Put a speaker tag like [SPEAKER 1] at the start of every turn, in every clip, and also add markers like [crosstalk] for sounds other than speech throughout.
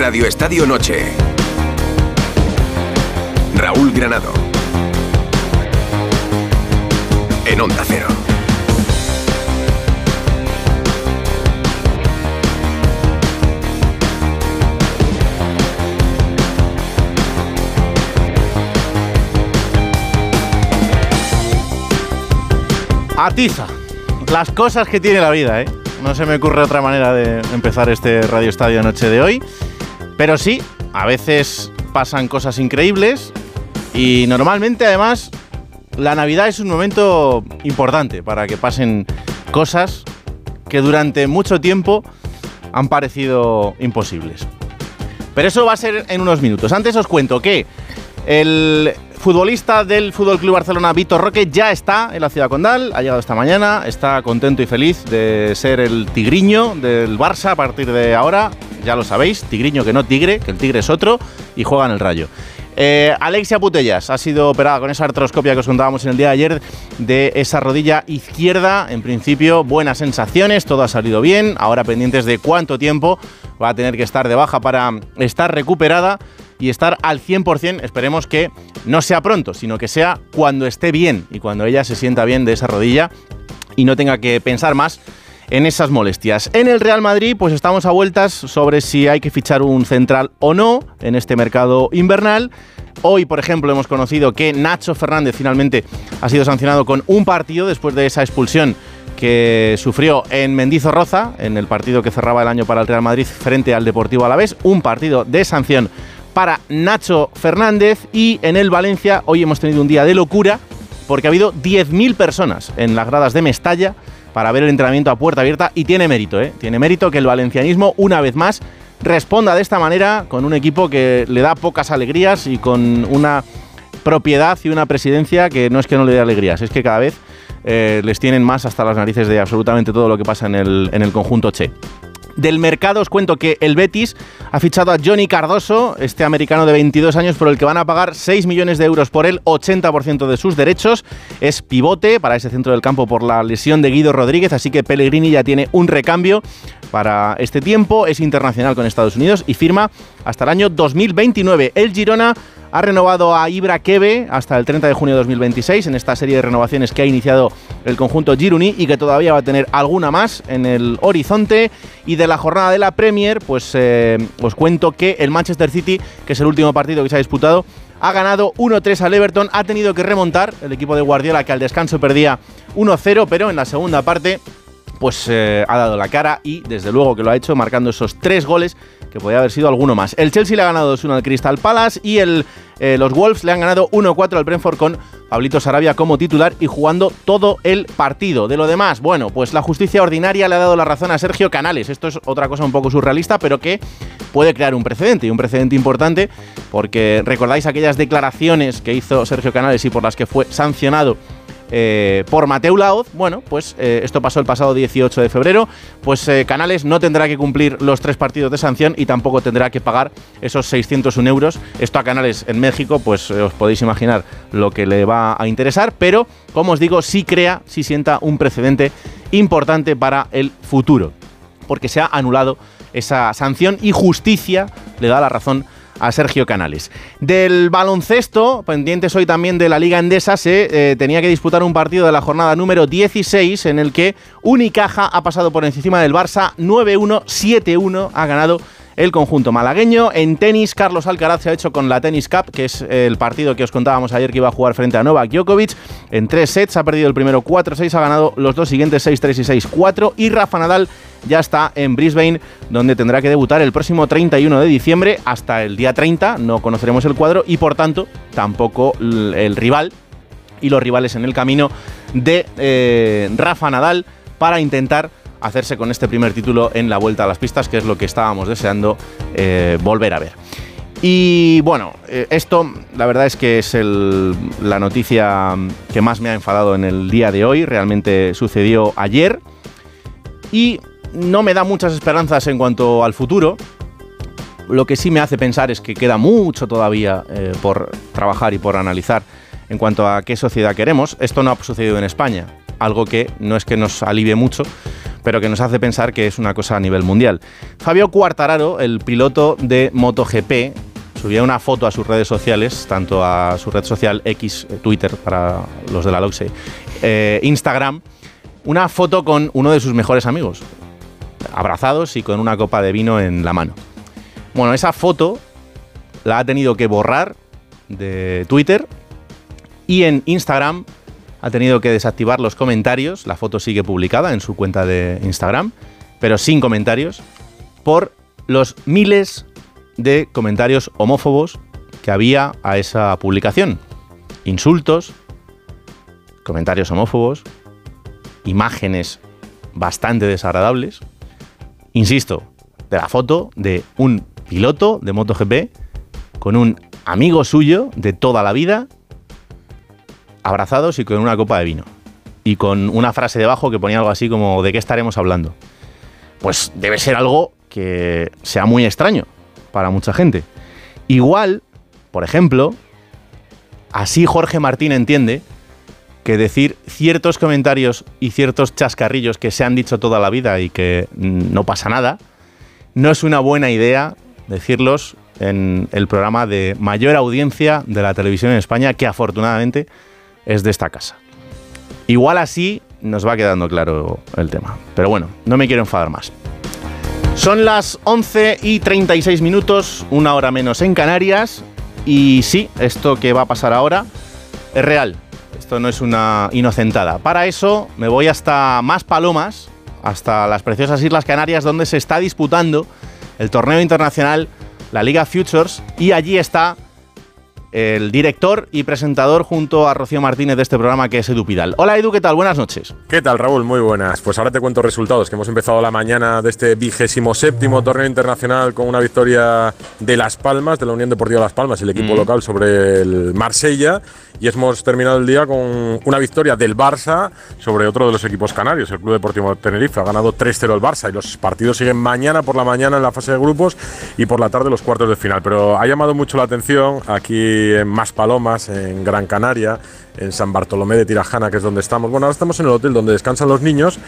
[SPEAKER 1] Radio Estadio Noche. Raúl Granado. En Onda Cero.
[SPEAKER 2] Atiza. Las cosas que tiene la vida, ¿eh? No se me ocurre otra manera de empezar este Radio Estadio Noche de hoy. Pero sí, a veces pasan cosas increíbles y normalmente además la Navidad es un momento importante para que pasen cosas que durante mucho tiempo han parecido imposibles. Pero eso va a ser en unos minutos. Antes os cuento que el futbolista del Fútbol Club Barcelona, Vitor Roque, ya está en la ciudad condal, ha llegado esta mañana, está contento y feliz de ser el tigriño del Barça a partir de ahora. Ya lo sabéis, tigriño que no tigre, que el tigre es otro, y juega en el rayo. Eh, Alexia Putellas ha sido operada con esa artroscopia que os contábamos en el día de ayer de esa rodilla izquierda. En principio, buenas sensaciones, todo ha salido bien. Ahora pendientes de cuánto tiempo va a tener que estar de baja para estar recuperada y estar al 100%. Esperemos que no sea pronto, sino que sea cuando esté bien y cuando ella se sienta bien de esa rodilla y no tenga que pensar más en esas molestias. En el Real Madrid, pues estamos a vueltas sobre si hay que fichar un central o no en este mercado invernal. Hoy, por ejemplo, hemos conocido que Nacho Fernández finalmente ha sido sancionado con un partido después de esa expulsión que sufrió en Mendizorroza, en el partido que cerraba el año para el Real Madrid frente al Deportivo Alavés, un partido de sanción para Nacho Fernández y en el Valencia hoy hemos tenido un día de locura porque ha habido 10.000 personas en las gradas de Mestalla para ver el entrenamiento a puerta abierta y tiene mérito, ¿eh? tiene mérito que el valencianismo una vez más responda de esta manera con un equipo que le da pocas alegrías y con una propiedad y una presidencia que no es que no le dé alegrías, es que cada vez eh, les tienen más hasta las narices de absolutamente todo lo que pasa en el, en el conjunto Che. Del mercado os cuento que el Betis ha fichado a Johnny Cardoso, este americano de 22 años, por el que van a pagar 6 millones de euros por él, 80% de sus derechos. Es pivote para ese centro del campo por la lesión de Guido Rodríguez, así que Pellegrini ya tiene un recambio para este tiempo. Es internacional con Estados Unidos y firma hasta el año 2029. El Girona ha renovado a Ibra Kebe hasta el 30 de junio de 2026 en esta serie de renovaciones que ha iniciado el conjunto Giruni y que todavía va a tener alguna más en el horizonte. Y de la jornada de la Premier, pues eh, os cuento que el Manchester City, que es el último partido que se ha disputado, ha ganado 1-3 al Everton, ha tenido que remontar el equipo de Guardiola que al descanso perdía 1-0, pero en la segunda parte pues eh, ha dado la cara y desde luego que lo ha hecho marcando esos tres goles que podía haber sido alguno más. El Chelsea le ha ganado 2-1 al Crystal Palace y el, eh, los Wolves le han ganado 1-4 al Brentford con Pablito Sarabia como titular y jugando todo el partido. De lo demás, bueno, pues la justicia ordinaria le ha dado la razón a Sergio Canales. Esto es otra cosa un poco surrealista, pero que puede crear un precedente y un precedente importante porque recordáis aquellas declaraciones que hizo Sergio Canales y por las que fue sancionado eh, por Mateu Laoz. Bueno, pues eh, esto pasó el pasado 18 de febrero. Pues eh, Canales no tendrá que cumplir los tres partidos de sanción y tampoco tendrá que pagar esos 601 euros. Esto a Canales en México, pues os podéis imaginar lo que le va a interesar, pero como os digo, sí crea, sí sienta un precedente importante para el futuro, porque se ha anulado esa sanción y justicia le da la razón Sergio Canales. Del baloncesto, pendientes hoy también de la Liga Endesa, se eh, tenía que disputar un partido de la jornada número 16 en el que Unicaja ha pasado por encima del Barça 9-1, 7-1, ha ganado el conjunto malagueño. En tenis, Carlos Alcaraz se ha hecho con la Tennis Cup, que es el partido que os contábamos ayer que iba a jugar frente a Novak Djokovic. En tres sets ha perdido el primero 4-6, ha ganado los dos siguientes 6-3 y 6-4. Y Rafa Nadal ya está en Brisbane, donde tendrá que debutar el próximo 31 de diciembre. Hasta el día 30 no conoceremos el cuadro y por tanto tampoco el rival y los rivales en el camino de eh, Rafa Nadal para intentar hacerse con este primer título en la vuelta a las pistas, que es lo que estábamos deseando eh, volver a ver. Y bueno, eh, esto la verdad es que es la noticia que más me ha enfadado en el día de hoy. Realmente sucedió ayer y no me da muchas esperanzas en cuanto al futuro. Lo que sí me hace pensar es que queda mucho todavía eh, por trabajar y por analizar en cuanto a qué sociedad queremos. Esto no ha sucedido en España, algo que no es que nos alivie mucho, pero que nos hace pensar que es una cosa a nivel mundial. Fabio Quartararo, el piloto de MotoGP, subía una foto a sus redes sociales, tanto a su red social X, eh, Twitter para los de la LOXE, eh, Instagram, una foto con uno de sus mejores amigos, abrazados y con una copa de vino en la mano. Bueno, esa foto la ha tenido que borrar de Twitter y en Instagram ha tenido que desactivar los comentarios. La foto sigue publicada en su cuenta de Instagram, pero sin comentarios, por los miles de comentarios homófobos que había a esa publicación. Insultos, comentarios homófobos, imágenes bastante desagradables. Insisto, de la foto de un piloto de MotoGP con un amigo suyo de toda la vida, abrazados y con una copa de vino. Y con una frase debajo que ponía algo así como ¿de qué estaremos hablando? Pues debe ser algo que sea muy extraño para mucha gente. Igual, por ejemplo, así Jorge Martín entiende que decir ciertos comentarios y ciertos chascarrillos que se han dicho toda la vida y que no pasa nada, no es una buena idea decirlos en el programa de mayor audiencia de la televisión en España, que afortunadamente es de esta casa. Igual así nos va quedando claro el tema. Pero bueno, no me quiero enfadar más. Son las 11 y 36 minutos, una hora menos en Canarias. Y sí, esto que va a pasar ahora es real. Esto no es una inocentada. Para eso me voy hasta Más Palomas, hasta las preciosas Islas Canarias, donde se está disputando el torneo internacional, la Liga Futures, y allí está el director y presentador junto a Rocío Martínez de este programa que es Edu Pidal. Hola Edu, ¿qué tal? Buenas noches.
[SPEAKER 3] ¿Qué tal Raúl? Muy buenas. Pues ahora te cuento resultados, que hemos empezado la mañana de este vigésimo séptimo torneo internacional con una victoria de Las Palmas, de la Unión Deportiva Las Palmas, el equipo
[SPEAKER 2] Mm.
[SPEAKER 3] local sobre el Marsella, y hemos terminado el día con una victoria del Barça sobre otro de los equipos canarios, el Club Deportivo Tenerife. Ha ganado 3-0 el Barça y los partidos siguen mañana por la mañana en la fase de grupos y por la tarde los cuartos de final. Pero ha llamado mucho la atención aquí en Más Palomas, en Gran Canaria, en San Bartolomé de Tirajana, que es donde estamos. Bueno, ahora estamos en el hotel donde descansan los niños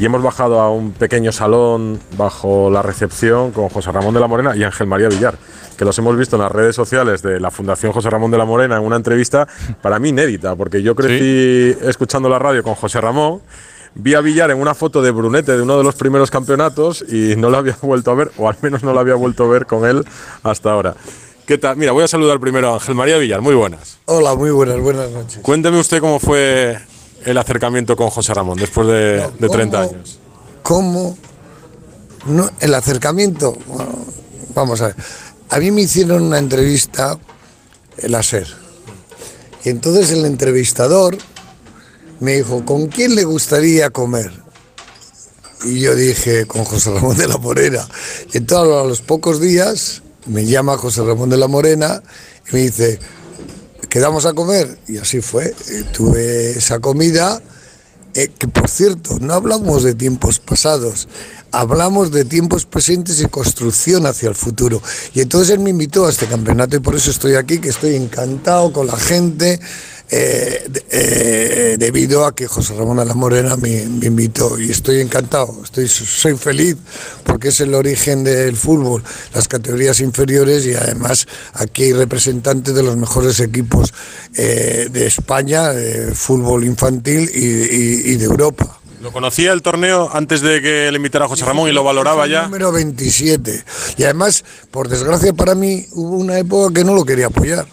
[SPEAKER 3] y hemos bajado a un pequeño salón bajo la recepción con José Ramón de la Morena y Ángel María Villar, que los hemos visto en las redes sociales de la Fundación José Ramón de la Morena en una entrevista para mí inédita, porque yo crecí escuchando la radio con José Ramón. Vi a Villar en una foto de Brunete de uno de los primeros campeonatos y no lo había [laughs] vuelto a ver, o al menos no lo había vuelto a ver con él hasta ahora. ¿Qué tal? Mira, voy a saludar primero a Ángel María Villar, muy buenas.
[SPEAKER 4] Hola, muy buenas, buenas noches.
[SPEAKER 3] Cuénteme usted cómo fue el acercamiento con José Ramón después de, de 30
[SPEAKER 4] ¿Cómo-
[SPEAKER 3] años.
[SPEAKER 4] ¿Cómo? No, el acercamiento, bueno, vamos a ver. A mí me hicieron una entrevista el ASER. Y entonces el entrevistador me dijo, ¿con quién le gustaría comer? Y yo dije, con José Ramón de la Morena. Y entonces a los pocos días me llama José Ramón de la Morena y me dice, quedamos a comer. Y así fue. Eh, tuve esa comida, eh, que por cierto, no hablamos de tiempos pasados, hablamos de tiempos presentes y construcción hacia el futuro. Y entonces él me invitó a este campeonato y por eso estoy aquí, que estoy encantado con la gente. Eh, eh, debido a que José Ramón la Morena me, me invitó y estoy encantado, estoy, soy feliz porque es el origen del fútbol, las categorías inferiores y además aquí hay representantes de los mejores equipos eh, de España, de fútbol infantil y, y- y de Europa.
[SPEAKER 3] ¿Lo conocía el torneo antes de que le invitara a José Ramón y lo valoraba ya?
[SPEAKER 4] Número 27. Y además, por desgracia para mí, hubo una época que no lo quería apoyar.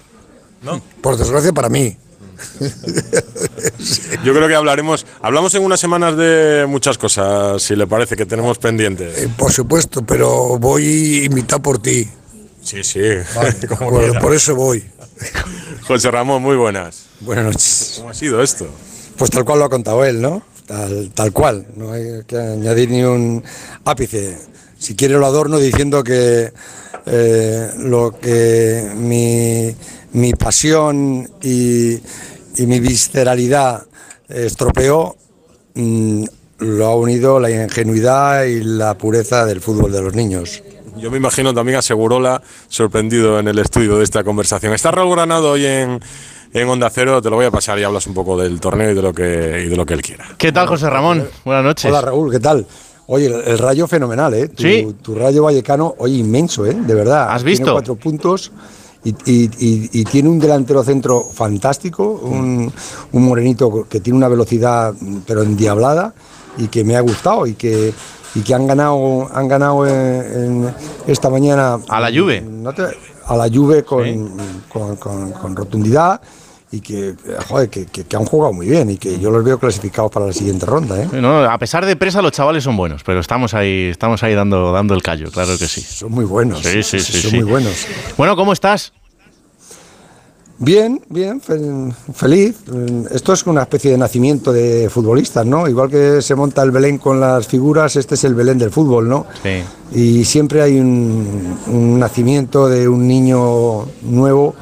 [SPEAKER 3] ¿No?
[SPEAKER 4] Por desgracia para mí. [laughs]
[SPEAKER 3] Yo creo que hablaremos, hablamos en unas semanas de muchas cosas, si le parece que tenemos pendientes.
[SPEAKER 4] Eh, por supuesto, pero voy invitado por ti.
[SPEAKER 3] Sí, sí,
[SPEAKER 4] Vale, [laughs] por, eso voy.
[SPEAKER 3] José Ramón, muy buenas.
[SPEAKER 5] Buenas noches.
[SPEAKER 3] ¿Cómo ha sido esto?
[SPEAKER 5] Pues tal cual lo ha contado él, ¿no? Tal, tal cual, no hay que añadir ni un ápice. Si quiere lo adorno diciendo que eh, lo que mi, mi pasión y, y mi visceralidad estropeó, mm, lo ha unido la ingenuidad y la pureza del fútbol de los niños.
[SPEAKER 3] Yo me imagino también a Segurola sorprendido en el estudio de esta conversación. Está Raúl Granado hoy en, en Onda Cero, te lo voy a pasar y hablas un poco del torneo y de lo que, y de lo que él quiera.
[SPEAKER 2] ¿Qué tal, José Ramón? Buenas noches.
[SPEAKER 5] Hola Raúl, ¿qué tal? Oye, el, el rayo fenomenal, ¿eh? Tu,
[SPEAKER 2] Sí.
[SPEAKER 5] tu rayo vallecano, oye, inmenso, ¿eh? De verdad.
[SPEAKER 2] ¿Has
[SPEAKER 5] Tiene
[SPEAKER 2] visto?
[SPEAKER 5] cuatro puntos y, y- tiene un delantero centro fantástico, un, un morenito que tiene una velocidad, pero endiablada, y que me ha gustado y que, y que han ganado, han ganado en- en esta mañana.
[SPEAKER 2] A la Juve.
[SPEAKER 5] No te- a la Juve con, con- con- con rotundidad. Y que, joder, que, que- que han jugado muy bien y que yo los veo clasificados para la siguiente ronda. ¿eh?
[SPEAKER 2] No, a pesar de presa, los chavales son buenos, pero estamos ahí, estamos ahí dando, dando el callo, claro que sí.
[SPEAKER 5] Son muy buenos.
[SPEAKER 2] Sí, sí, sí,
[SPEAKER 5] Son
[SPEAKER 2] sí.
[SPEAKER 5] muy buenos.
[SPEAKER 2] Bueno, ¿cómo estás?
[SPEAKER 5] Bien, bien, fe- feliz. Esto es una especie de nacimiento de futbolistas, ¿no? Igual que se monta el Belén con las figuras, este es el Belén del fútbol, ¿no?
[SPEAKER 2] Sí.
[SPEAKER 5] Y siempre hay un, un nacimiento de un niño nuevo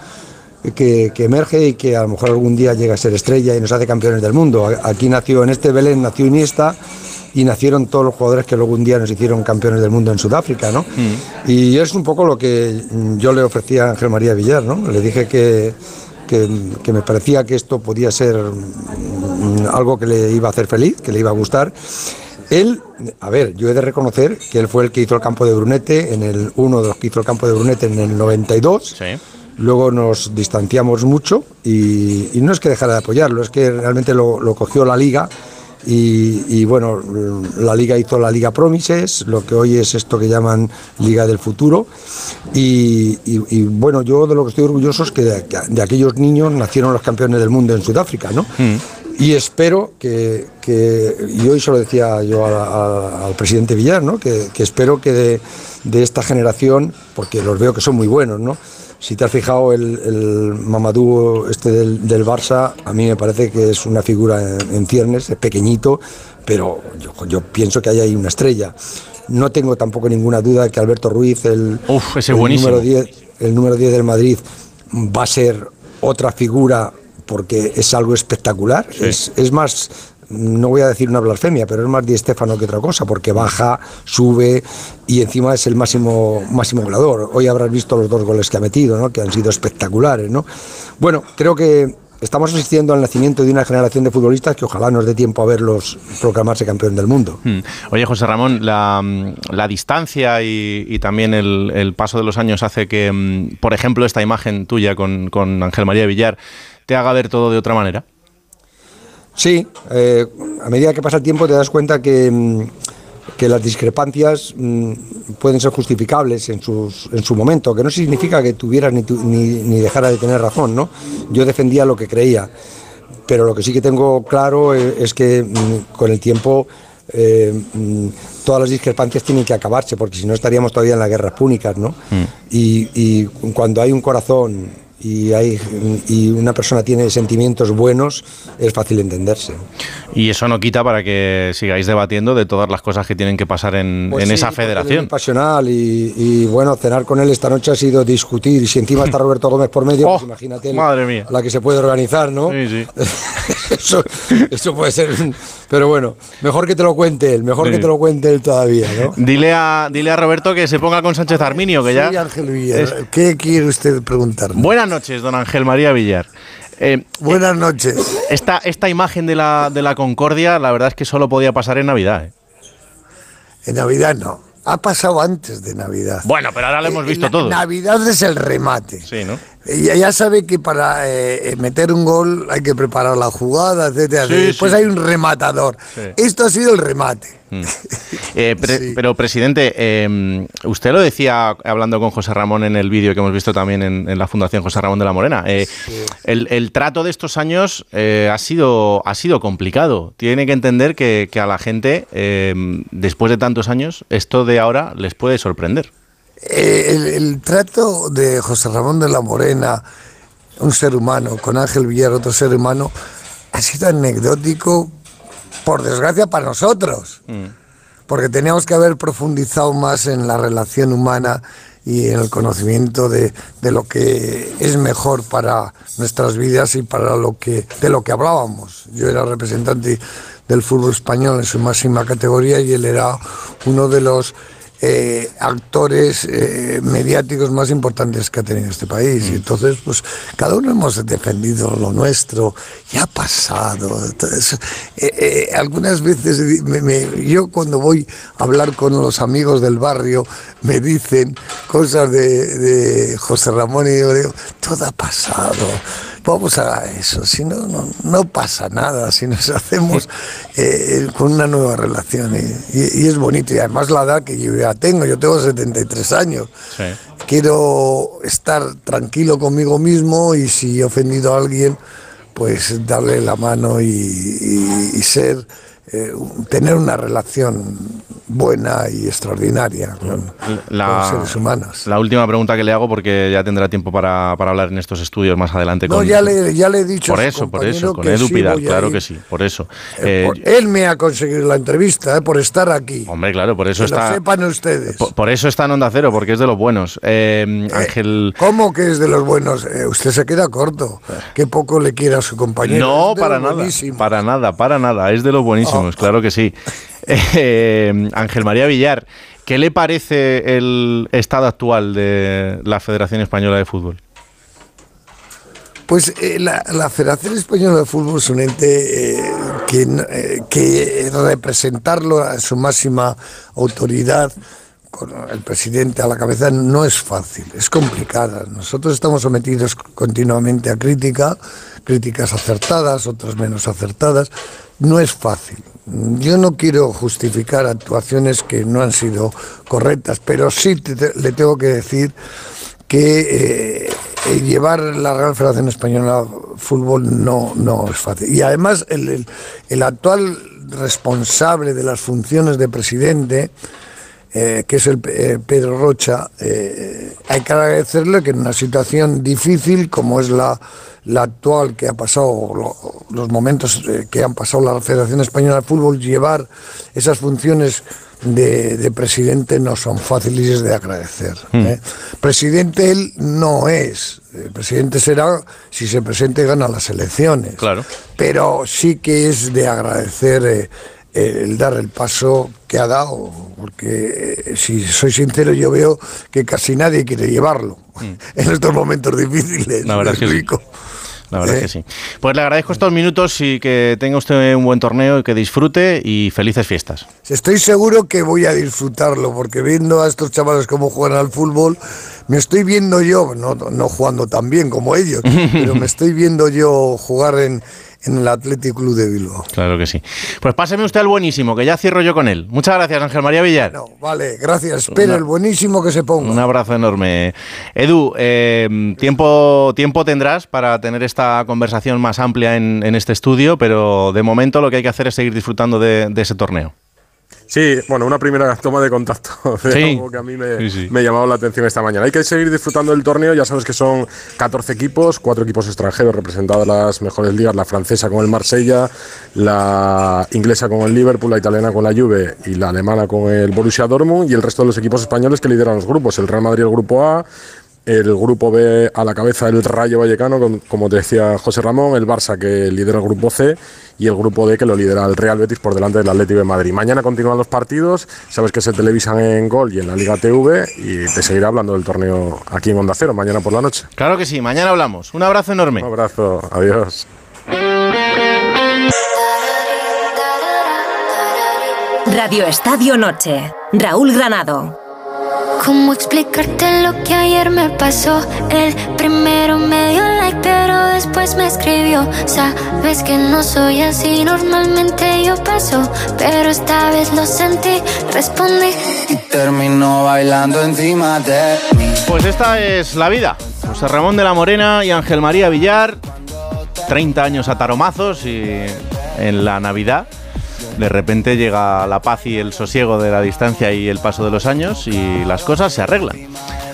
[SPEAKER 5] que, que emerge y que a lo mejor algún día llega a ser estrella y nos hace campeones del mundo. Aquí nació, en este Belén nació Iniesta y nacieron todos los jugadores que luego un día nos hicieron campeones del mundo en Sudáfrica, ¿no? Y es un poco lo que yo le ofrecía a Ángel María Villar, ¿no? Le dije que, que, que me parecía que esto podía ser mm, algo que le iba a hacer feliz, que le iba a gustar. Él, a ver, yo he de reconocer que él fue el que hizo el campo de Brunete, en el uno de los que hizo el campo de Brunete en el 92.
[SPEAKER 2] Sí.
[SPEAKER 5] Luego nos distanciamos mucho y, y no es que dejara de apoyarlo, es que realmente lo, lo cogió la liga y, y, bueno, la liga hizo la Liga Promises, lo que hoy es esto que llaman Liga del Futuro. Y, bueno, yo de lo que estoy orgulloso es que de, de aquellos niños nacieron los campeones del mundo en Sudáfrica, ¿no? Y espero que, que- y hoy se lo decía yo a- a- al presidente Villar, ¿no? que, que espero que de, de esta generación, porque los veo que son muy buenos, ¿no? Si te has fijado, el, el Mamadou este del, del Barça, a mí me parece que es una figura en, en ciernes, es pequeñito, pero yo, yo pienso que hay ahí una estrella. No tengo tampoco ninguna duda de que Alberto Ruiz, el,
[SPEAKER 2] Uf, ese
[SPEAKER 5] el
[SPEAKER 2] buenísimo.
[SPEAKER 5] número 10, el número 10 del Madrid, va a ser otra figura porque es algo espectacular. Es, es más, no voy a decir una blasfemia, pero es más Di Stéfano que otra cosa, porque baja, sube y encima es el máximo, máximo goleador. Hoy habrás visto los dos goles que ha metido, ¿no? que han sido espectaculares. ¿no? Bueno, creo que estamos asistiendo al nacimiento de una generación de futbolistas que ojalá nos dé tiempo a verlos proclamarse campeón del mundo.
[SPEAKER 2] Hmm. Oye, José Ramón, la, la distancia y, y también el, el paso de los años hace que, mm, por ejemplo, esta imagen tuya con, con Ángel María Villar te haga ver todo de otra manera.
[SPEAKER 5] Sí, eh, a medida que pasa el tiempo te das cuenta que, mm, que las discrepancias mm, pueden ser justificables en, sus, en su momento, que no significa que tuvieras ni, tu- ni, ni dejara de tener razón, ¿no? Yo defendía lo que creía, pero lo que sí que tengo claro eh, es que mm, con el tiempo eh, todas las discrepancias tienen que acabarse, porque si no estaríamos todavía en las guerras púnicas, ¿no? Y, y cuando hay un corazón y, hay, y una persona tiene sentimientos buenos, es fácil entenderse.
[SPEAKER 2] Y eso no quita para que sigáis debatiendo de todas las cosas que tienen que pasar en,
[SPEAKER 5] Pues
[SPEAKER 2] en
[SPEAKER 5] sí,
[SPEAKER 2] esa
[SPEAKER 5] es
[SPEAKER 2] federación.
[SPEAKER 5] muy pasional y, y, bueno, cenar con él esta noche ha sido discutir y si encima está [laughs] Roberto Gómez por medio,
[SPEAKER 2] Oh,
[SPEAKER 5] pues imagínate
[SPEAKER 2] madre mía.
[SPEAKER 5] la que se puede organizar, ¿no?
[SPEAKER 2] Sí, sí. [laughs]
[SPEAKER 5] eso, eso puede ser, pero bueno, mejor que te lo cuente él, mejor
[SPEAKER 2] Sí.
[SPEAKER 5] que te lo cuente él todavía, ¿no?
[SPEAKER 2] Dile a, dile a Roberto que se ponga con Sánchez Arminio, que ya...
[SPEAKER 4] Ángel Villar.
[SPEAKER 2] es-
[SPEAKER 4] ¿Qué quiere usted preguntarme?
[SPEAKER 2] Buenas noches, don Ángel María Villar. Eh,
[SPEAKER 4] Buenas noches.
[SPEAKER 2] esta, esta imagen de la, de la Concordia, la verdad es que solo podía pasar en Navidad. ¿eh?
[SPEAKER 4] En Navidad no. Ha pasado antes de Navidad.
[SPEAKER 2] Bueno, pero ahora lo hemos
[SPEAKER 4] Eh,
[SPEAKER 2] visto todo.
[SPEAKER 4] Navidad es el remate.
[SPEAKER 2] Sí, ¿no?
[SPEAKER 4] Ella ya sabe que para eh, meter un gol hay que preparar la jugada, etcétera.
[SPEAKER 2] Sí,
[SPEAKER 4] Después
[SPEAKER 2] sí.
[SPEAKER 4] hay un rematador.
[SPEAKER 2] Sí.
[SPEAKER 4] Esto ha sido el remate. [laughs]
[SPEAKER 2] Eh, pre-
[SPEAKER 4] Sí.
[SPEAKER 2] Pero, presidente, eh, usted lo decía hablando con José Ramón en el vídeo que hemos visto también en, en la Fundación José Ramón de la Morena. eh, el, el trato de estos años eh, ha, sido, ha sido complicado. Tiene que entender que, que a la gente, eh, después de tantos años, esto de ahora les puede sorprender.
[SPEAKER 4] Eh, el, el trato de José Ramón de la Morena, un ser humano, con Ángel Villar, otro ser humano, ha sido anecdótico, por desgracia, para nosotros. Porque teníamos que haber profundizado más en la relación humana y en el conocimiento de, de lo que es mejor para nuestras vidas y para lo que de lo que hablábamos. Yo era representante del fútbol español en su máxima categoría y él era uno de los eh, actores eh, mediáticos más importantes que ha tenido este país. Y entonces, pues cada uno hemos defendido lo nuestro, ya ha pasado. Entonces, eh, eh, algunas veces me- me- yo cuando voy a hablar con los amigos del barrio me dicen cosas de, de José Ramón y yo digo, todo ha pasado. Vamos a eso, si no, no, no pasa nada, si nos [laughs] hacemos eh, con una nueva relación. Y, y- y es bonito, y además la edad que yo ya tengo, yo tengo 73 años.
[SPEAKER 2] Sí.
[SPEAKER 4] Quiero estar tranquilo conmigo mismo y si he ofendido a alguien, pues darle la mano y, y- y ser, eh, tener una relación buena y extraordinaria con, con los seres humanos.
[SPEAKER 2] la última pregunta que le hago, porque ya tendrá tiempo para, para hablar en estos estudios más adelante.
[SPEAKER 4] No,
[SPEAKER 2] con-
[SPEAKER 4] ya le, ya le he dicho
[SPEAKER 2] Por
[SPEAKER 4] a
[SPEAKER 2] eso, por eso, con Edu
[SPEAKER 4] sí
[SPEAKER 2] Pidal, claro
[SPEAKER 4] ir.
[SPEAKER 2] que sí, por eso.
[SPEAKER 4] Eh,
[SPEAKER 2] Eh,
[SPEAKER 4] por- él me ha conseguido la entrevista, eh, por estar aquí.
[SPEAKER 2] hombre, claro, por eso
[SPEAKER 4] que lo
[SPEAKER 2] está.
[SPEAKER 4] sepan ustedes.
[SPEAKER 2] Por, por eso está en Onda Cero, porque es de los buenos. Eh, Ángel.
[SPEAKER 4] ¿Cómo que es de los buenos? Usted se queda corto. Qué poco le quiere a su compañero.
[SPEAKER 2] No, para nada, para nada, para nada. Es de los buenísimos, Claro que sí. [laughs] Eh, Ángel María Villar, ¿qué le parece el estado actual de la Federación Española de Fútbol?
[SPEAKER 4] Pues eh, la, Federación Española de Fútbol es un ente eh, que, eh, representarlo a su máxima autoridad, con el presidente a la cabeza, no es fácil, es complicada. Nosotros estamos sometidos continuamente a crítica, críticas acertadas, otras menos acertadas. No es fácil. Yo no quiero justificar actuaciones que no han sido correctas, pero sí te- le tengo que decir que eh, llevar la Real Federación Española Fútbol no, no es fácil. Y además el- el actual responsable de las funciones de presidente, eh, que es el eh, Pedro Rocha, eh, hay que agradecerle que en una situación difícil como es la, la actual que ha pasado, lo- los momentos eh, que han pasado la Federación Española de Fútbol, llevar esas funciones de, de presidente no son fáciles de agradecer. ¿eh? Presidente él no es. El presidente será si se presenta y gana las elecciones.
[SPEAKER 2] Claro.
[SPEAKER 4] Pero sí que es de agradecer eh, el dar el paso que ha dado, porque eh, si soy sincero yo veo que casi nadie quiere llevarlo [laughs] en estos momentos difíciles.
[SPEAKER 2] Mm. La verdad es que sí. La verdad
[SPEAKER 4] Eh.
[SPEAKER 2] es que sí. Pues le agradezco estos minutos y que tenga usted un buen torneo y que disfrute y felices fiestas.
[SPEAKER 4] Estoy seguro que voy a disfrutarlo, porque viendo a estos chavales cómo juegan al fútbol, me estoy viendo yo, no, no jugando tan bien como ellos, [laughs] pero me estoy viendo yo jugar en, en el Athletic Club de Bilbao.
[SPEAKER 2] Claro que sí. Pues páseme usted al buenísimo, que ya cierro yo con él. Muchas gracias, Ángel María Villar.
[SPEAKER 4] No, vale, gracias. Espero
[SPEAKER 2] Una-
[SPEAKER 4] el buenísimo que se ponga.
[SPEAKER 2] Un abrazo enorme. Edu, eh, tiempo, tiempo tendrás para tener esta conversación más amplia en, en este estudio, pero de momento lo que hay que hacer es seguir disfrutando de, de ese torneo.
[SPEAKER 3] Sí, bueno, una primera toma de contacto [laughs] de
[SPEAKER 2] Sí.
[SPEAKER 3] algo que a mí me,
[SPEAKER 2] Sí, sí.
[SPEAKER 3] me ha llamado la atención esta mañana. Hay que seguir disfrutando del torneo, ya sabes que son 14 equipos, cuatro equipos extranjeros representados en las mejores ligas, la francesa con el Marsella, la inglesa con el Liverpool, la italiana con la Juve y la alemana con el Borussia Dortmund y el resto de los equipos españoles que lideran los grupos, el Real Madrid el grupo A, el grupo B a la cabeza el Rayo Vallecano, con- como te decía José Ramón, el Barça que lidera el grupo C y el grupo D que lo lidera el Real Betis por delante del Atlético de Madrid. Mañana continúan los partidos, sabes que se televisan en Gol y en la Liga TV y te seguiré hablando del torneo aquí en Onda Cero mañana por la noche.
[SPEAKER 2] Claro que sí, mañana hablamos. Un abrazo enorme.
[SPEAKER 3] Un abrazo, adiós.
[SPEAKER 6] Radio Estadio Noche. Raúl Granado.
[SPEAKER 7] ¿Cómo explicarte lo que ayer me pasó? El primero me dio like, pero después me escribió. Sabes que no soy así, normalmente yo paso, pero esta vez lo sentí, respondí.
[SPEAKER 8] y terminó bailando encima de mí.
[SPEAKER 2] Pues esta es la vida. José Ramón de la Morena y Ángel María Villar, 30 años a taromazos y en la Navidad de repente llega la paz y el sosiego de la distancia y el paso de los años y las cosas se arreglan.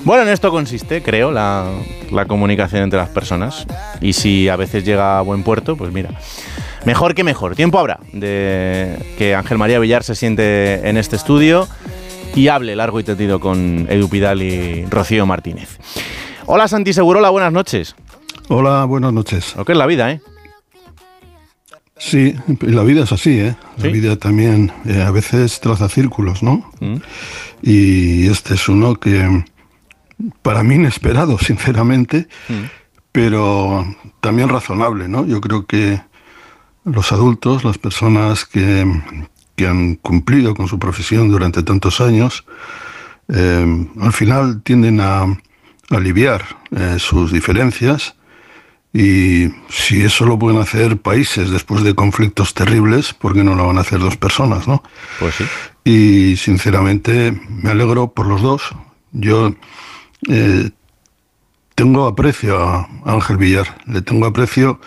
[SPEAKER 2] Bueno, en esto consiste, creo, la, la comunicación entre las personas. Y si a veces llega a buen puerto, pues mira, mejor que mejor. Tiempo habrá de que Ángel María Villar se siente en este estudio y hable largo y tendido con Edu Pidal y Rocío Martínez. Hola Santi Segurola, buenas noches.
[SPEAKER 9] Hola, buenas noches.
[SPEAKER 2] Lo que es la vida, ¿eh?
[SPEAKER 9] Sí, la vida es así, ¿eh? La vida también eh, a veces traza círculos, ¿no?
[SPEAKER 2] Mm.
[SPEAKER 9] Y este es uno que para mí inesperado, [laughs] sinceramente,
[SPEAKER 2] Mm.
[SPEAKER 9] pero también razonable, ¿no? Yo creo que los adultos, las personas que, que han cumplido con su profesión durante tantos años, eh, al final tienden a aliviar eh, sus diferencias y si eso lo pueden hacer países después de conflictos terribles, ¿por qué no lo van a hacer dos personas, no?
[SPEAKER 2] Pues sí.
[SPEAKER 9] Y sinceramente me alegro por los dos. Yo eh, tengo aprecio a Ángel Villar, le tengo aprecio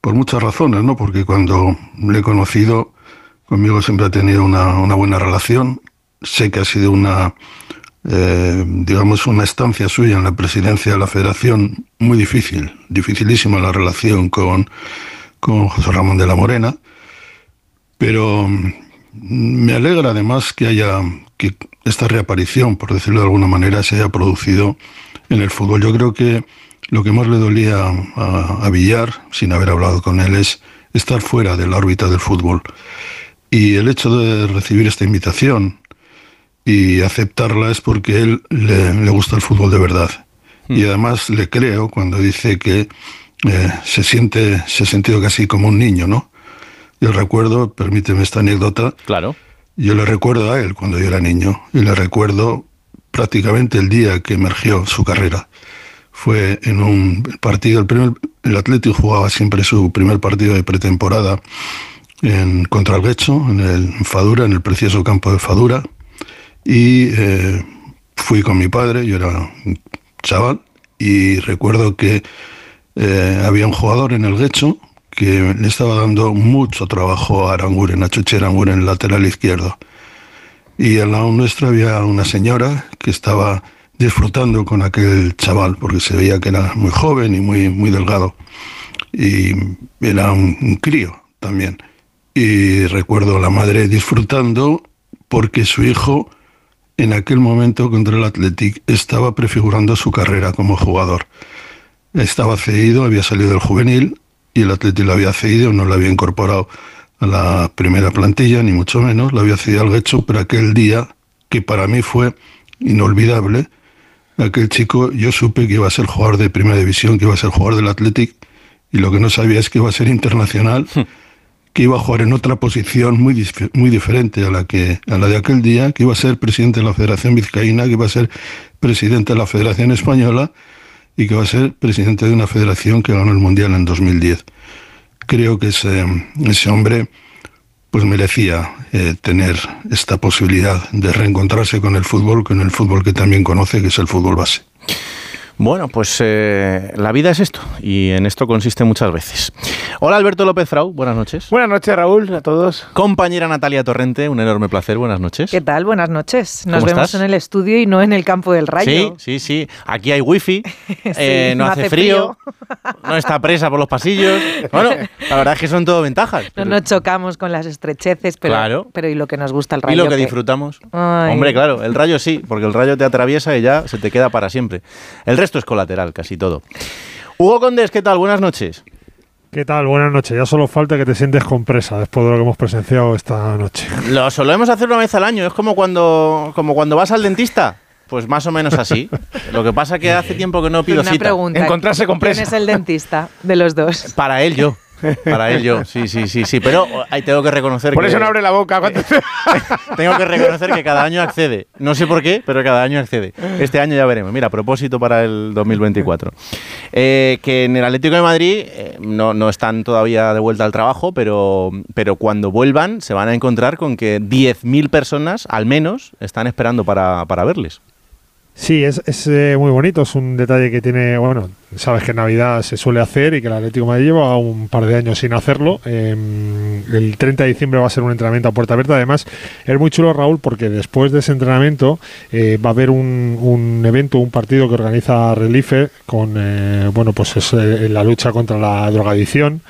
[SPEAKER 9] por muchas razones, ¿no? Porque cuando le he conocido, conmigo siempre ha tenido una, una buena relación. Sé que ha sido una, eh, digamos, una estancia suya en la presidencia de la Federación muy difícil, dificilísima la relación con, con José Ramón de la Morena. Pero mm, me alegra además que haya que esta reaparición, por decirlo de alguna manera, se haya producido en el fútbol. Yo creo que lo que más le dolía a, a Villar, sin haber hablado con él, es estar fuera de la órbita del fútbol. Y el hecho de recibir esta invitación y aceptarla es porque él le, le gusta el fútbol de verdad. Y además le creo cuando dice que eh, se siente, se ha sentido casi como un niño, ¿no? Yo recuerdo, permíteme esta anécdota.
[SPEAKER 2] Claro.
[SPEAKER 9] Yo le recuerdo a él cuando yo era niño y le recuerdo prácticamente el día que emergió su carrera. Fue en un partido, el, primer, el Atlético jugaba siempre su primer partido de pretemporada en, contra el Guecho, en el en Fadura, en el precioso campo de Fadura. Y eh, fui con mi padre, yo era un chaval, y recuerdo que eh, había un jugador en el Guecho que le estaba dando mucho trabajo a Aranguren, a Chuchi Aranguren, lateral izquierdo. Y al lado nuestro había una señora que estaba disfrutando con aquel chaval, porque se veía que era muy joven y muy, muy delgado. Y era un, un crío también. Y recuerdo a la madre disfrutando porque su hijo en aquel momento contra el Athletic estaba prefigurando su carrera como jugador. Estaba cedido, había salido del juvenil y el Athletic lo había cedido, no lo había incorporado a la primera plantilla, ni mucho menos, lo había cedido al Guecho, pero aquel día, que para mí fue inolvidable, aquel chico, yo supe que iba a ser jugador de primera división, que iba a ser jugador del Athletic, y lo que no sabía es que iba a ser internacional, que iba a jugar en otra posición muy, muy diferente a la, que, a la de aquel día, que iba a ser presidente de la Federación Vizcaína, que iba a ser presidente de la Federación Española y que va a ser presidente de una federación que ganó el Mundial en 2010. Creo que ese, ese hombre pues merecía eh, tener esta posibilidad de reencontrarse con el fútbol, con el fútbol que también conoce, que es el fútbol base.
[SPEAKER 2] Bueno, pues eh, la vida es esto y en esto consiste muchas veces. Hola Alberto López Frau, buenas noches.
[SPEAKER 10] Buenas noches Raúl, a todos.
[SPEAKER 2] Compañera Natalia Torrente, un enorme placer, buenas noches.
[SPEAKER 11] ¿Qué tal? Buenas noches. Nos
[SPEAKER 2] ¿Cómo
[SPEAKER 11] vemos
[SPEAKER 2] estás?
[SPEAKER 11] en el estudio y no en el campo del
[SPEAKER 2] Sí,
[SPEAKER 11] rayo.
[SPEAKER 2] sí, sí. Aquí hay wifi, [laughs] eh, no, hace frío, [laughs] no está presa por los pasillos. Bueno, la verdad es que son todo ventajas.
[SPEAKER 11] No nos chocamos con las estrecheces, pero,
[SPEAKER 2] Claro.
[SPEAKER 11] pero y lo que nos gusta el rayo.
[SPEAKER 2] Y lo que disfrutamos.
[SPEAKER 11] Ay.
[SPEAKER 2] Hombre, claro, el rayo sí, porque el rayo te atraviesa y ya se te queda para siempre. El resto es colateral, casi todo. Hugo Condés, ¿qué tal? Buenas noches.
[SPEAKER 12] ¿Qué tal? Buenas noches. Ya solo falta que te sientes con presa después de lo que hemos presenciado esta noche.
[SPEAKER 2] Lo solemos hacer una vez al año, es como cuando, como cuando vas al dentista. Pues más o menos así. Lo que pasa que hace tiempo que no pido
[SPEAKER 11] Una
[SPEAKER 2] cita.
[SPEAKER 11] pregunta. ¿Quién es el dentista de los dos?
[SPEAKER 2] Para él yo. Para él yo, sí, sí, sí, sí. Pero ahí tengo que reconocer
[SPEAKER 10] Por
[SPEAKER 2] que.
[SPEAKER 10] eso no abre la boca. [laughs]
[SPEAKER 2] Tengo que reconocer que cada año accede. No sé por qué, pero cada año accede. Este año ya veremos. Mira, a propósito para el 2024. Eh, que en el Atlético de Madrid eh, no, no están todavía de vuelta al trabajo, pero, pero cuando vuelvan se van a encontrar con que 10.000 personas, al menos, están esperando para, para verles.
[SPEAKER 12] Sí, es, es, eh, muy bonito. Es un detalle que tiene, bueno, sabes que en Navidad se suele hacer y que el Atlético Madrid lleva un par de años sin hacerlo. Eh, el 30 de diciembre va a ser un entrenamiento a puerta abierta. Además, es muy chulo, Raúl, porque después de ese entrenamiento eh, va a haber un, un evento, un partido que organiza Relife con, eh, bueno, pues es la lucha contra la drogadicción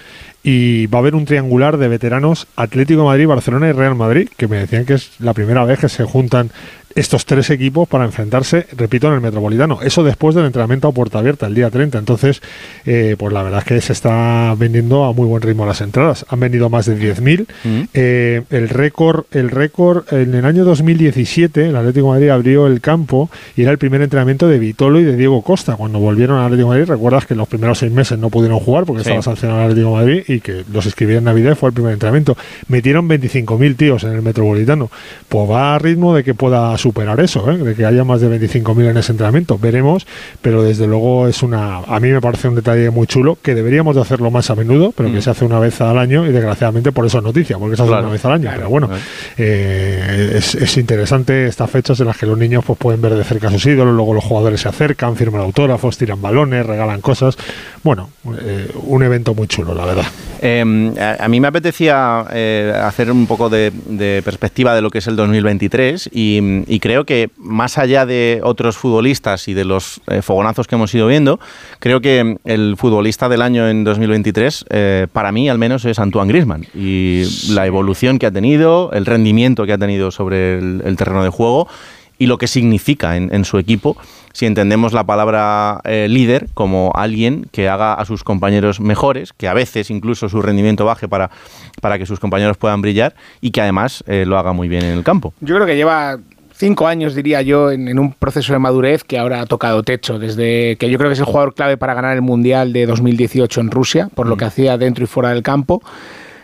[SPEAKER 12] y va a haber un triangular de veteranos Atlético Madrid, Barcelona y Real Madrid, que me decían que es la primera vez que se juntan estos tres equipos para enfrentarse, repito, en el Metropolitano. Eso después del entrenamiento a puerta abierta, el día 30. Entonces, eh, pues la verdad es que se está vendiendo a muy buen ritmo las entradas. Han vendido más de 10.000. Eh, el récord, el récord en el año 2017, el Atlético de Madrid abrió el campo y era el primer entrenamiento de Vitolo y de Diego Costa. Cuando volvieron al Atlético de Madrid, recuerdas que los primeros seis meses no pudieron jugar porque
[SPEAKER 2] Sí.
[SPEAKER 12] estaba sancionado el Atlético de Madrid y que los escribí en Navidad y fue el primer entrenamiento. Metieron 25.000 tíos en el Metropolitano. Pues va a ritmo de que pueda superar eso, ¿eh? de que haya más de 25.000 en ese entrenamiento. Veremos, pero desde luego es una. A mí me parece un detalle muy chulo que deberíamos de hacerlo más a menudo, pero que
[SPEAKER 2] Mm.
[SPEAKER 12] se hace una vez al año y desgraciadamente por eso es noticia, porque se hace
[SPEAKER 2] Claro.
[SPEAKER 12] una vez al año. pero bueno, eh, es, es interesante estas fechas en las que los niños pues, pueden ver de cerca a sus ídolos, luego los jugadores se acercan, firman autógrafos, tiran balones, regalan cosas. Bueno, eh, un evento muy chulo, la verdad.
[SPEAKER 2] Eh, a, mí me apetecía hacer un poco de, de perspectiva de lo que es el 2023 y, y creo que más allá de otros futbolistas y de los eh, fogonazos que hemos ido viendo, creo que el futbolista del año en 2023, eh, para mí al menos, es Antoine Griezmann y la evolución que ha tenido, el rendimiento que ha tenido sobre el, el terreno de juego y lo que significa en, en su equipo si entendemos la palabra eh, líder como alguien que haga a sus compañeros mejores, que a veces incluso su rendimiento baje para, para que sus compañeros puedan brillar y que además eh, lo haga muy bien en el campo.
[SPEAKER 13] Yo creo que lleva cinco años, diría yo, en, en un proceso de madurez que ahora ha tocado techo, desde que yo creo que es el jugador clave para ganar el Mundial de 2018 en Rusia, por lo que hacía dentro y fuera del campo.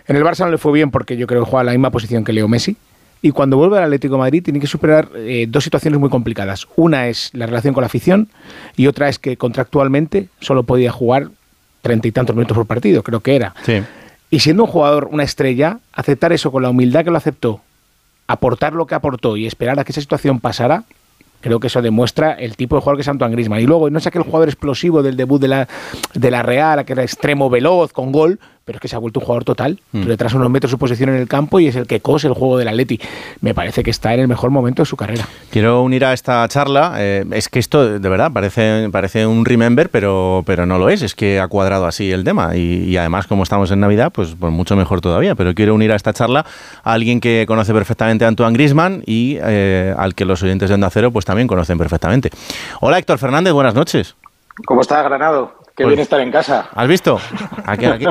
[SPEAKER 13] En el Barça no le fue bien porque yo creo que juega la misma posición que Leo Messi. Y cuando vuelve al Atlético de Madrid tiene que superar eh, dos situaciones muy complicadas. Una es la relación con la afición y otra es que contractualmente solo podía jugar treinta y tantos minutos por partido, creo que era.
[SPEAKER 2] Sí.
[SPEAKER 13] Y siendo un jugador, una estrella, aceptar eso con la humildad que lo aceptó, aportar lo que aportó y esperar a que esa situación pasara, creo que eso demuestra el tipo de jugador que es Antoine Griezmann. Y luego, no es aquel jugador explosivo del debut de la, de la Real, que era extremo veloz, con gol, pero es que se ha vuelto un jugador total.
[SPEAKER 2] Mm.
[SPEAKER 13] Tú le traes unos metros su posición en el campo y es el que cose el juego del Atleti. Me parece que está en el mejor momento de su carrera.
[SPEAKER 2] Quiero unir a esta charla, eh, es que esto de verdad parece, parece un remember, pero, pero no lo es, es que ha cuadrado así el tema y, y además como estamos en Navidad, pues, pues mucho mejor todavía, pero quiero unir a esta charla a alguien que conoce perfectamente a Antoine Griezmann y eh, al que los oyentes de Onda Cero pues también conocen perfectamente. Hola Héctor Fernández, buenas noches.
[SPEAKER 14] ¿Cómo estás, Granado? Qué
[SPEAKER 2] Pues-
[SPEAKER 14] bien estar en casa.
[SPEAKER 2] ¿Has visto? Aquí, aquí-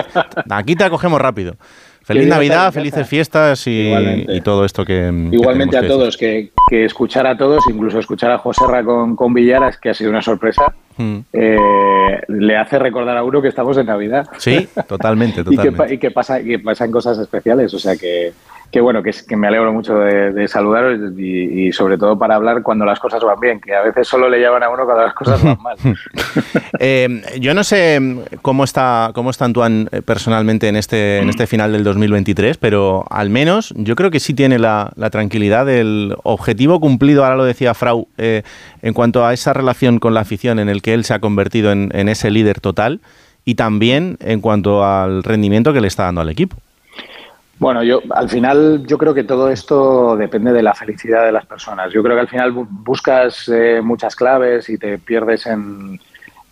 [SPEAKER 2] aquí te acogemos rápido. Feliz Navidad, felices fiestas y, y todo esto que... que
[SPEAKER 14] Igualmente a todos, que, que escuchar a todos, incluso escuchar a José Ra con, con Villaras, que ha sido una sorpresa,
[SPEAKER 2] decir. Mm.
[SPEAKER 14] eh, le hace recordar a uno que estamos en Navidad.
[SPEAKER 2] Sí, totalmente, [laughs]
[SPEAKER 14] y, que,
[SPEAKER 2] totalmente.
[SPEAKER 14] y que pasa, que pasan cosas especiales. O sea que, que bueno, que, es- que me alegro mucho de, saludaros y, sobre todo para hablar cuando las cosas van bien, que a veces solo le llaman a uno cuando las cosas van mal. [laughs]
[SPEAKER 2] Eh, yo no sé cómo está, cómo está Antoine personalmente en este, en este final del 2023, pero al menos yo creo que sí tiene la, tranquilidad del objetivo cumplido, ahora lo decía Frau, eh, en cuanto a esa relación con la afición en el que él se ha convertido en ese líder total y también en cuanto al rendimiento que le está dando al equipo.
[SPEAKER 14] Bueno, yo al final yo creo que todo esto depende de la felicidad de las personas. Yo creo que al final bu- buscas eh, muchas claves y te pierdes en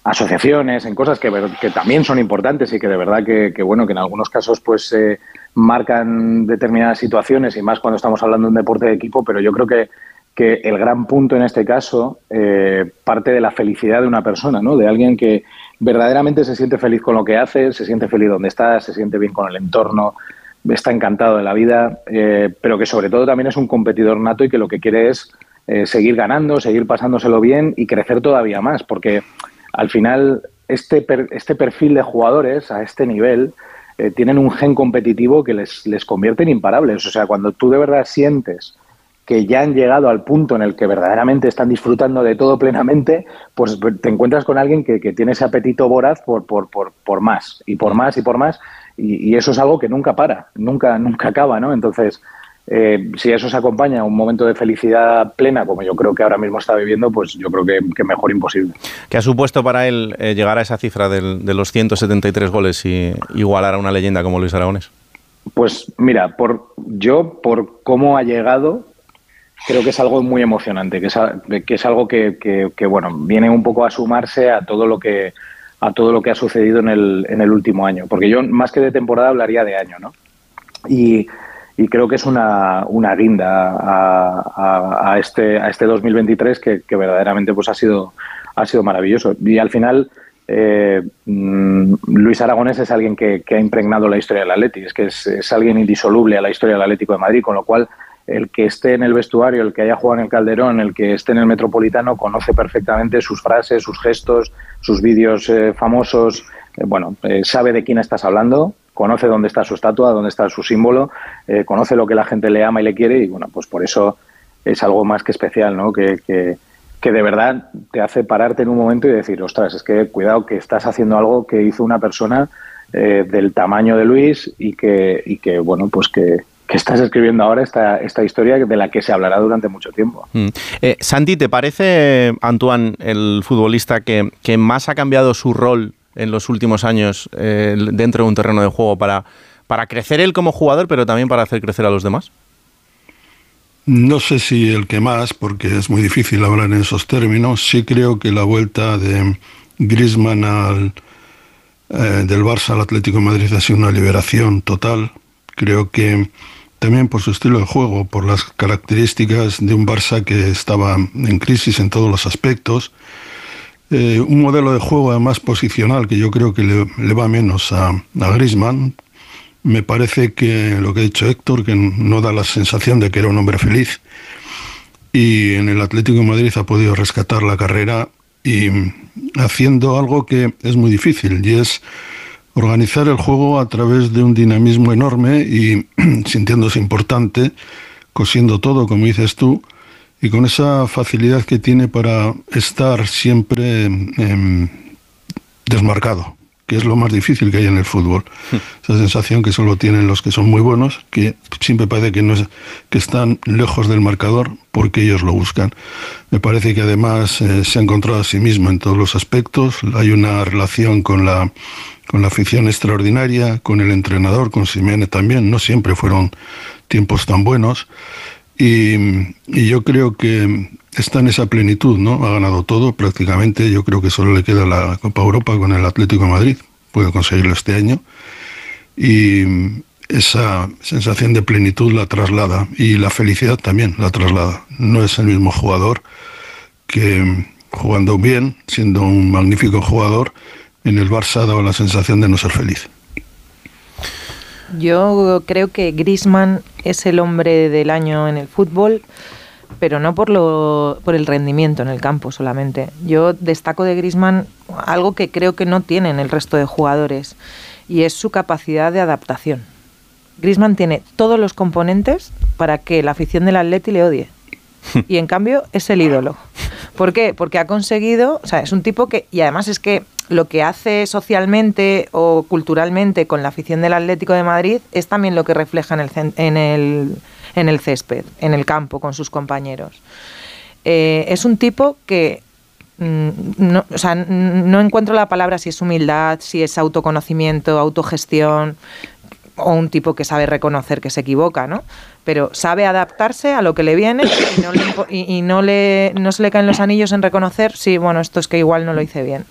[SPEAKER 14] asociaciones, en cosas que, también son importantes y que de verdad que, que, bueno que en algunos casos pues eh, marcan determinadas situaciones y más cuando estamos hablando de un deporte de equipo. Pero yo creo que que el gran punto en este caso eh, parte de la felicidad de una persona, ¿no? De alguien que verdaderamente se siente feliz con lo que hace, se siente feliz donde está, se siente bien con el entorno, está encantado de la vida, eh, pero que sobre todo también es un competidor nato y que lo que quiere es eh, seguir ganando, seguir pasándoselo bien y crecer todavía más, porque al final este, per- este perfil de jugadores a este nivel eh, tienen un gen competitivo que les, les convierte en imparables. O sea, cuando tú de verdad sientes que ya han llegado al punto en el que verdaderamente están disfrutando de todo plenamente, pues te encuentras con alguien que, que tiene ese apetito voraz por, por, por, por más y por más y por más, y, y eso es algo que nunca para, nunca, nunca acaba, ¿no? Entonces, eh, si eso se acompaña a un momento de felicidad plena, como yo creo que ahora mismo está viviendo, pues yo creo que, que mejor imposible.
[SPEAKER 2] ¿Qué ha supuesto para él eh, llegar a esa cifra del- de los 173 goles y igualar a una leyenda como Luis Aragonés?
[SPEAKER 14] Pues mira, por yo por cómo ha llegado, creo que es algo muy emocionante, que es, que es algo que, que- que, bueno viene un poco a sumarse a todo lo que a todo lo que ha sucedido en el, en el último año, porque yo más que de temporada hablaría de año, ¿no? Y, y creo que es una, una guinda a, a, este, a este 2023 que, que, verdaderamente pues ha sido, ha sido maravilloso. Y al final, eh, mm, Luis Aragonés es alguien que, que, ha impregnado la historia del Atleti, es que es, es, alguien indisoluble a la historia del Atlético de Madrid, con lo cual el que esté en el vestuario, el que haya jugado en el Calderón, el que esté en el Metropolitano, conoce perfectamente sus frases, sus gestos, sus vídeos eh, famosos, eh, bueno, eh, sabe de quién estás hablando, conoce dónde está su estatua, dónde está su símbolo, eh, conoce lo que la gente le ama y le quiere y bueno, pues por eso es algo más que especial, ¿no? Que, que, que, de verdad te hace pararte en un momento y decir, ostras, es que cuidado que estás haciendo algo que hizo una persona del tamaño de Luis y que, y que bueno, pues que, que estás escribiendo ahora esta, esta historia de la que se hablará durante mucho tiempo.
[SPEAKER 2] Mm. Eh, Santi, ¿te parece, Antoine, el futbolista que, que más ha cambiado su rol en los últimos años eh, dentro de un terreno de juego para, para crecer él como jugador, pero también para hacer crecer a los demás?
[SPEAKER 9] No sé si el que más, porque es muy difícil hablar en esos términos. Sí creo que la vuelta de Griezmann al, eh, del Barça al Atlético de Madrid ha sido una liberación total. Creo que también por su estilo de juego, por las características de un Barça que estaba en crisis en todos los aspectos. Eh, un modelo de juego además posicional que yo creo que le, le va menos a, a Griezmann. Me parece que lo que ha dicho Héctor, que no da la sensación de que era un hombre feliz. Y en el Atlético de Madrid ha podido rescatar la carrera y haciendo algo que es muy difícil y es organizar el juego a través de un dinamismo enorme y [clears throat] sintiéndose importante, cosiendo todo, como dices tú, y con esa facilidad que tiene para estar siempre eh, desmarcado, que es lo más difícil que hay en el fútbol. Esa sensación que solo tienen los que son muy buenos, que siempre parece que, no es, que están lejos del marcador porque ellos lo buscan. Me parece que además eh, se ha encontrado a sí mismo en todos los aspectos. Hay una relación con la con la afición extraordinaria, con el entrenador, con Simeone también. No siempre fueron tiempos tan buenos. Y, y, yo creo que está en esa plenitud, ¿no? Ha ganado todo prácticamente. Yo creo que solo le queda la Copa Europa con el Atlético de Madrid. Puede conseguirlo este año. Y esa sensación de plenitud la traslada. Y la felicidad también la traslada. No es el mismo jugador que jugando bien, siendo un magnífico jugador, en el Barça dado la sensación de no ser feliz.
[SPEAKER 11] Yo creo que Griezmann es el hombre del año en el fútbol, pero no por lo por el rendimiento en el campo solamente. Yo destaco de Griezmann algo que creo que no tienen el resto de jugadores y es su capacidad de adaptación. Griezmann tiene todos los componentes para que la afición del Atleti le odie. [laughs] Y en cambio es el ídolo. ¿Por qué? Porque ha conseguido, o sea, es un tipo que, y además es que lo que hace socialmente o culturalmente con la afición del Atlético de Madrid es también lo que refleja en el, en el, en el césped, en el campo, con sus compañeros. Eh, es un tipo que mm, no, o sea, no encuentro la palabra si es humildad, si es autoconocimiento, autogestión, o un tipo que sabe reconocer que se equivoca, ¿no? Pero sabe adaptarse a lo que le viene y no, le, y, no, le, no se le caen los anillos en reconocer, sí, bueno, esto es que igual no lo hice bien.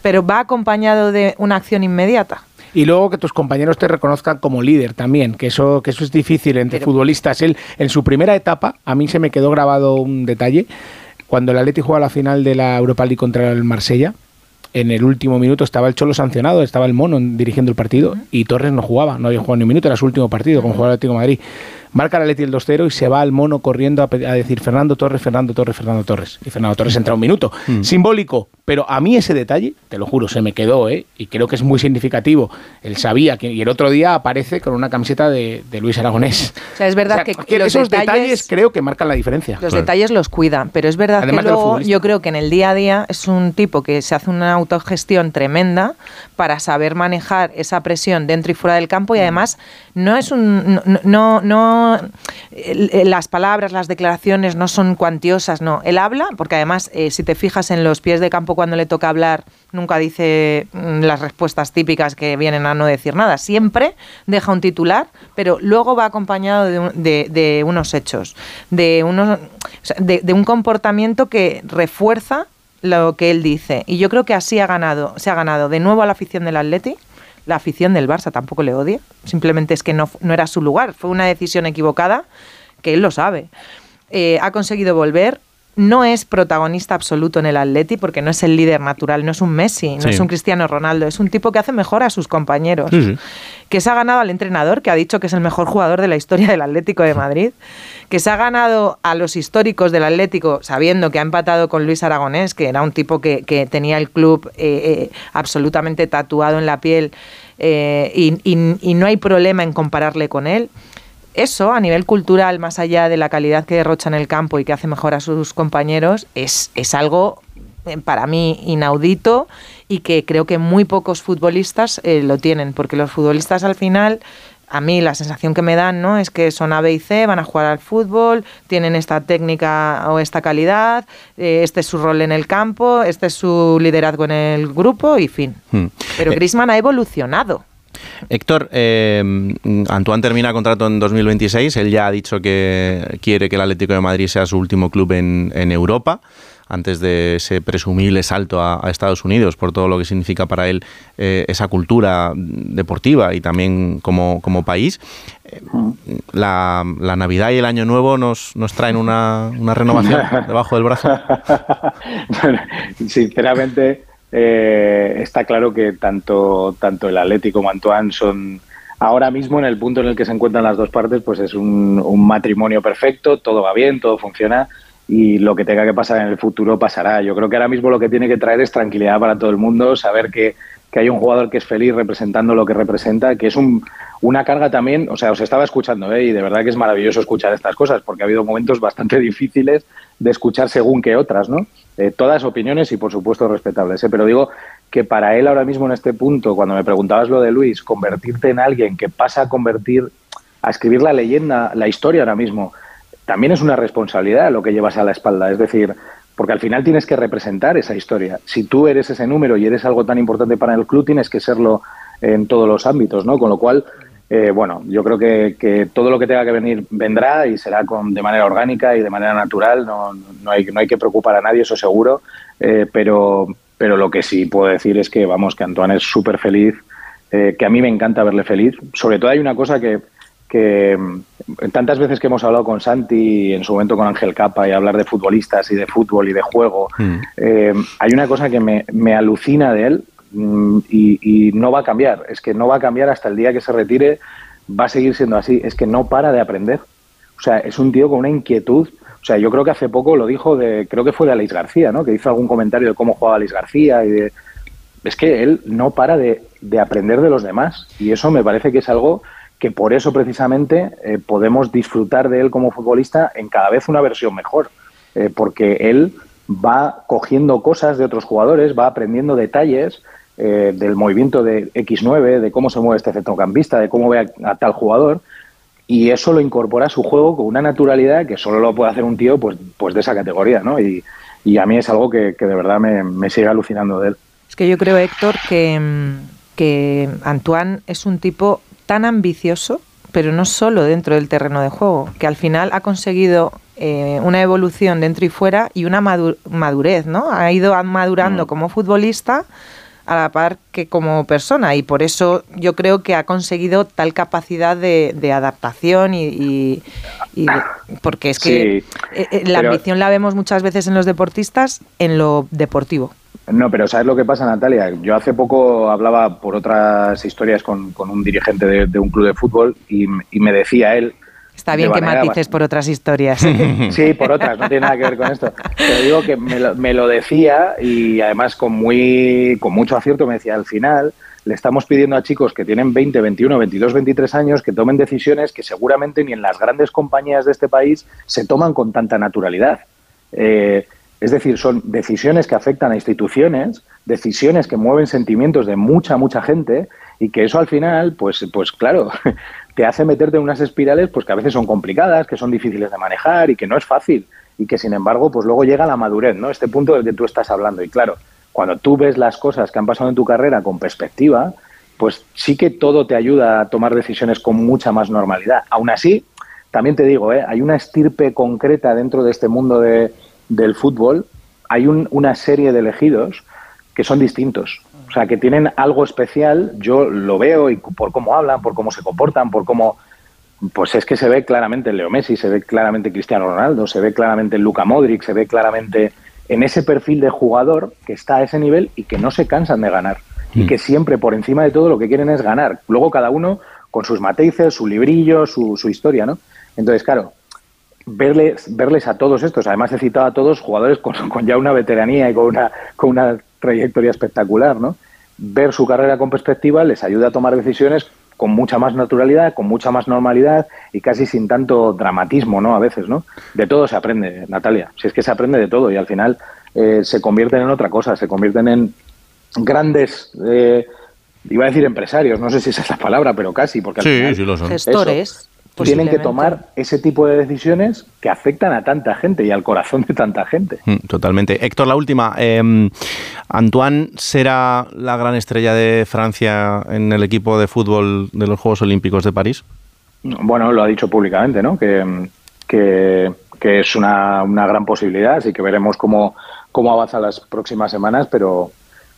[SPEAKER 11] Pero va acompañado de una acción inmediata.
[SPEAKER 13] Y luego que tus compañeros te reconozcan como líder también, que eso, que eso es difícil entre Pero, futbolistas. Él, en su primera etapa, a mí se me quedó grabado un detalle, cuando el Atleti juega la final de la Europa League contra el Marsella, en el último minuto estaba el Cholo sancionado, estaba el Mono dirigiendo el partido y Torres no jugaba, no había jugado ni un minuto, era su último partido con jugador Atlético de Madrid. Marca el Atleti el 2-0 y se va al Mono corriendo a, a, decir Fernando Torres, Fernando Torres, Fernando Torres. Y Fernando Torres entra un minuto. Mm. Simbólico, pero a mí ese detalle, te lo juro, se me quedó, ¿eh? Y creo que es muy significativo. Él sabía que y el otro día aparece con una camiseta de, de Luis Aragonés.
[SPEAKER 11] O sea, es verdad o sea,
[SPEAKER 13] que,
[SPEAKER 11] que
[SPEAKER 13] esos detalles, detalles, creo que marcan la diferencia.
[SPEAKER 11] Los claro. detalles los cuidan, pero es verdad Además que luego yo creo que en el día a día es un tipo que se hace una autogestión tremenda para saber manejar esa presión dentro y fuera del campo y además no es un no, no, no las palabras, las declaraciones no son cuantiosas, no. Él habla, porque además, eh, si te fijas en los pies de campo cuando le toca hablar, nunca dice mm, las respuestas típicas que vienen a no decir nada. Siempre deja un titular, pero luego va acompañado de, un, de, de unos hechos, de, unos, de un comportamiento que refuerza lo que él dice. Y yo creo que así ha ganado, se ha ganado de nuevo a la afición del Atleti la afición del Barça tampoco le odia, simplemente es que no, no era su lugar, fue una decisión equivocada que él lo sabe. Eh, ha conseguido volver, no es protagonista absoluto en el Atleti porque no es el líder natural, no es un Messi, no
[SPEAKER 2] Sí.
[SPEAKER 11] es un Cristiano Ronaldo, es un tipo que hace mejor a sus compañeros,
[SPEAKER 2] Sí, sí.
[SPEAKER 11] que se ha ganado al entrenador, que ha dicho que es el mejor jugador de la historia del Atlético de Madrid, que se ha ganado a los históricos del Atlético sabiendo que ha empatado con Luis Aragonés, que era un tipo que, que tenía el club eh, eh, absolutamente tatuado en la piel eh, y, y- y no hay problema en compararle con él. Eso, a nivel cultural, más allá de la calidad que derrocha en el campo y que hace mejor a sus compañeros, es, es algo eh, para mí inaudito y que creo que muy pocos futbolistas eh, lo tienen, porque los futbolistas al final, a mí la sensación que me dan ¿no? es que son A, B y C, van a jugar al fútbol, tienen esta técnica o esta calidad, eh, este es su rol en el campo, este es su liderazgo en el grupo y fin.
[SPEAKER 2] Hmm.
[SPEAKER 11] Pero
[SPEAKER 2] Eh,
[SPEAKER 11] Griezmann ha evolucionado.
[SPEAKER 2] Héctor, eh, Antoine termina contrato en 2026. Él ya ha dicho que quiere que el Atlético de Madrid sea su último club en, en Europa, antes de ese presumible salto a, a Estados Unidos, por todo lo que significa para él eh, esa cultura deportiva y también como, como país. Eh, La, la Navidad y el Año Nuevo nos, nos traen una, una renovación [laughs] debajo del brazo.
[SPEAKER 14] Bueno, sinceramente, eh, está claro que tanto, tanto el Atlético como Antoine son ahora mismo en el punto en el que se encuentran las dos partes, pues es un, un matrimonio perfecto, todo va bien, todo funciona y lo que tenga que pasar en el futuro pasará. Yo creo que ahora mismo lo que tiene que traer es tranquilidad para todo el mundo, saber que, que hay un jugador que es feliz representando lo que representa, que es un, una carga también, o sea, os estaba escuchando ¿eh? y de verdad que es maravilloso escuchar estas cosas porque ha habido momentos bastante [laughs] difíciles de escuchar según que otras, ¿no? Eh, todas opiniones y por supuesto respetables, ¿eh? pero digo que para él ahora mismo en este punto, cuando me preguntabas lo de Luis, convertirte en alguien que pasa a convertir, a escribir la leyenda, la historia ahora mismo, también es una responsabilidad lo que llevas a la espalda, es decir, porque al final tienes que representar esa historia. Si tú eres ese número y eres algo tan importante para el club, tienes que serlo en todos los ámbitos, ¿no? Con lo cual, eh, bueno, yo creo que, todo lo que tenga que venir vendrá y será con, de manera orgánica y de manera natural. No, no, hay, no hay que preocupar a nadie, eso seguro. Eh, pero, pero lo que sí puedo decir es que, vamos, que Antoine es súper feliz, eh, que a mí me encanta verle feliz. Sobre todo hay una cosa que, que mm, tantas veces que hemos hablado con Santi, en su momento con Ángel Capa, y hablar de futbolistas y de fútbol y de juego, eh, hay una cosa que me, me alucina de él mm, y, y no va a cambiar. Es que no va a cambiar hasta el día que se retire, va a seguir siendo así. Es que no para de aprender. O sea, es un tío con una inquietud. O sea, yo creo que hace poco lo dijo de, creo que fue de Alex García, ¿no? Que hizo algún comentario de cómo jugaba Alex García y de, es que él no para de, de aprender de los demás y eso me parece que es algo que por eso precisamente eh, podemos disfrutar de él como futbolista en cada vez una versión mejor, eh, porque él va cogiendo cosas de otros jugadores, va aprendiendo detalles eh, del movimiento de X9, de cómo se mueve este centrocampista, de cómo ve a, a, tal jugador, y eso lo incorpora a su juego con una naturalidad que solo lo puede hacer un tío pues, pues de esa categoría, ¿no? Y, y a mí es algo que, que de verdad me, me sigue alucinando de él.
[SPEAKER 11] Es que yo creo, Héctor, que, que Antoine es un tipo tan ambicioso, pero no solo dentro del terreno de juego, que al final ha conseguido eh, una evolución dentro y fuera y una madurez, ¿no? Ha ido madurando mm. como futbolista a la par que como persona y por eso yo creo que ha conseguido tal capacidad de, de adaptación y, y, y de, porque es que sí, eh, la ambición la vemos muchas veces en los deportistas en lo deportivo.
[SPEAKER 14] No, pero ¿sabes lo que pasa, Natalia? Yo hace poco hablaba por otras historias con, con un dirigente de, de, un club de fútbol y, y me decía él...
[SPEAKER 11] Está bien que matices bastante... por otras historias. [laughs]
[SPEAKER 14] sí, por otras, no tiene nada que ver con esto. Pero digo que me lo, me lo decía y además con, muy, con mucho acierto me decía, al final le estamos pidiendo a chicos que tienen 20, 21, 22, 23 años que tomen decisiones que seguramente ni en las grandes compañías de este país se toman con tanta naturalidad. Eh, es decir, son decisiones que afectan a instituciones, decisiones que mueven sentimientos de mucha, mucha gente y que eso al final, pues, pues claro, [laughs] te hace meterte en unas espirales pues que a veces son complicadas, que son difíciles de manejar y que no es fácil y que sin embargo pues luego llega la madurez, ¿no? Este punto del que tú estás hablando y claro, cuando tú ves las cosas que han pasado en tu carrera con perspectiva, pues sí que todo te ayuda a tomar decisiones con mucha más normalidad. Aún así, también te digo, ¿eh? hay una estirpe concreta dentro de este mundo de, del fútbol, hay un, una serie de elegidos que son distintos. O sea, que tienen algo especial, yo lo veo y por cómo hablan, por cómo se comportan, por cómo... Pues es que se ve claramente Leo Messi, se ve claramente Cristiano Ronaldo, se ve claramente Luca Modric, se ve claramente en ese perfil de jugador que está a ese nivel y que no se cansan de ganar. Y que siempre, por encima de todo, lo que quieren es ganar. Luego cada uno con sus matices, su librillo, su, su historia, ¿no? Entonces, claro, verles, verles a todos estos, además he citado a todos jugadores con, con ya una veteranía y con una, con una trayectoria espectacular, ¿no? Ver su carrera con perspectiva les ayuda a tomar decisiones con mucha más naturalidad, con mucha más normalidad y casi sin tanto dramatismo, ¿no? A veces, ¿no? De todo se aprende, Natalia. Si es que se aprende de todo y al final eh, se convierten en otra cosa, se convierten en grandes, eh, iba a decir empresarios, no sé si esa es la palabra, pero casi, porque al
[SPEAKER 2] Sí,
[SPEAKER 14] final
[SPEAKER 2] sí lo son.
[SPEAKER 11] Gestores.
[SPEAKER 14] Tienen que tomar ese tipo de decisiones que afectan a tanta gente y al corazón de tanta gente.
[SPEAKER 2] Mm, Totalmente. Héctor, la última. Eh, ¿Antoine será la gran estrella de Francia en el equipo de fútbol de los Juegos Olímpicos de París?
[SPEAKER 14] Bueno, lo ha dicho públicamente, ¿no? Que, que, que es una, una gran posibilidad, así que veremos cómo, cómo avanza las próximas semanas, pero,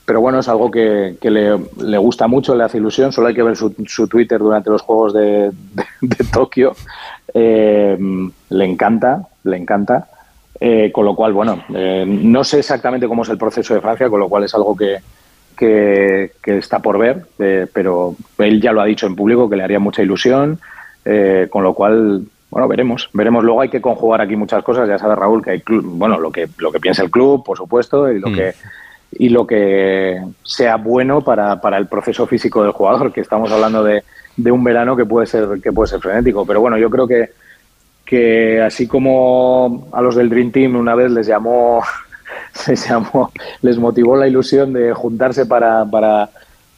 [SPEAKER 14] pero bueno, es algo que, que le, le gusta mucho, le hace ilusión, solo hay que ver su, su Twitter durante los Juegos de, de- de Tokio, Eh, le encanta, le encanta, Eh, con lo cual, bueno, eh, no sé exactamente cómo es el proceso de Francia, con lo cual es algo que, que, que está por ver, eh, pero él ya lo ha dicho en público que le haría mucha ilusión, eh, con lo cual, bueno, veremos, veremos. Luego hay que conjugar aquí muchas cosas, ya sabe Raúl que hay, club- bueno, lo que lo que piensa el club, por supuesto, y lo
[SPEAKER 2] Mm.
[SPEAKER 14] que y lo que sea bueno para, para el proceso físico del jugador, que estamos hablando de, de un verano que puede ser que puede ser frenético, pero bueno, yo creo que que así como a los del Dream Team una vez les llamó, [laughs] les llamó, les motivó la ilusión de juntarse para, para,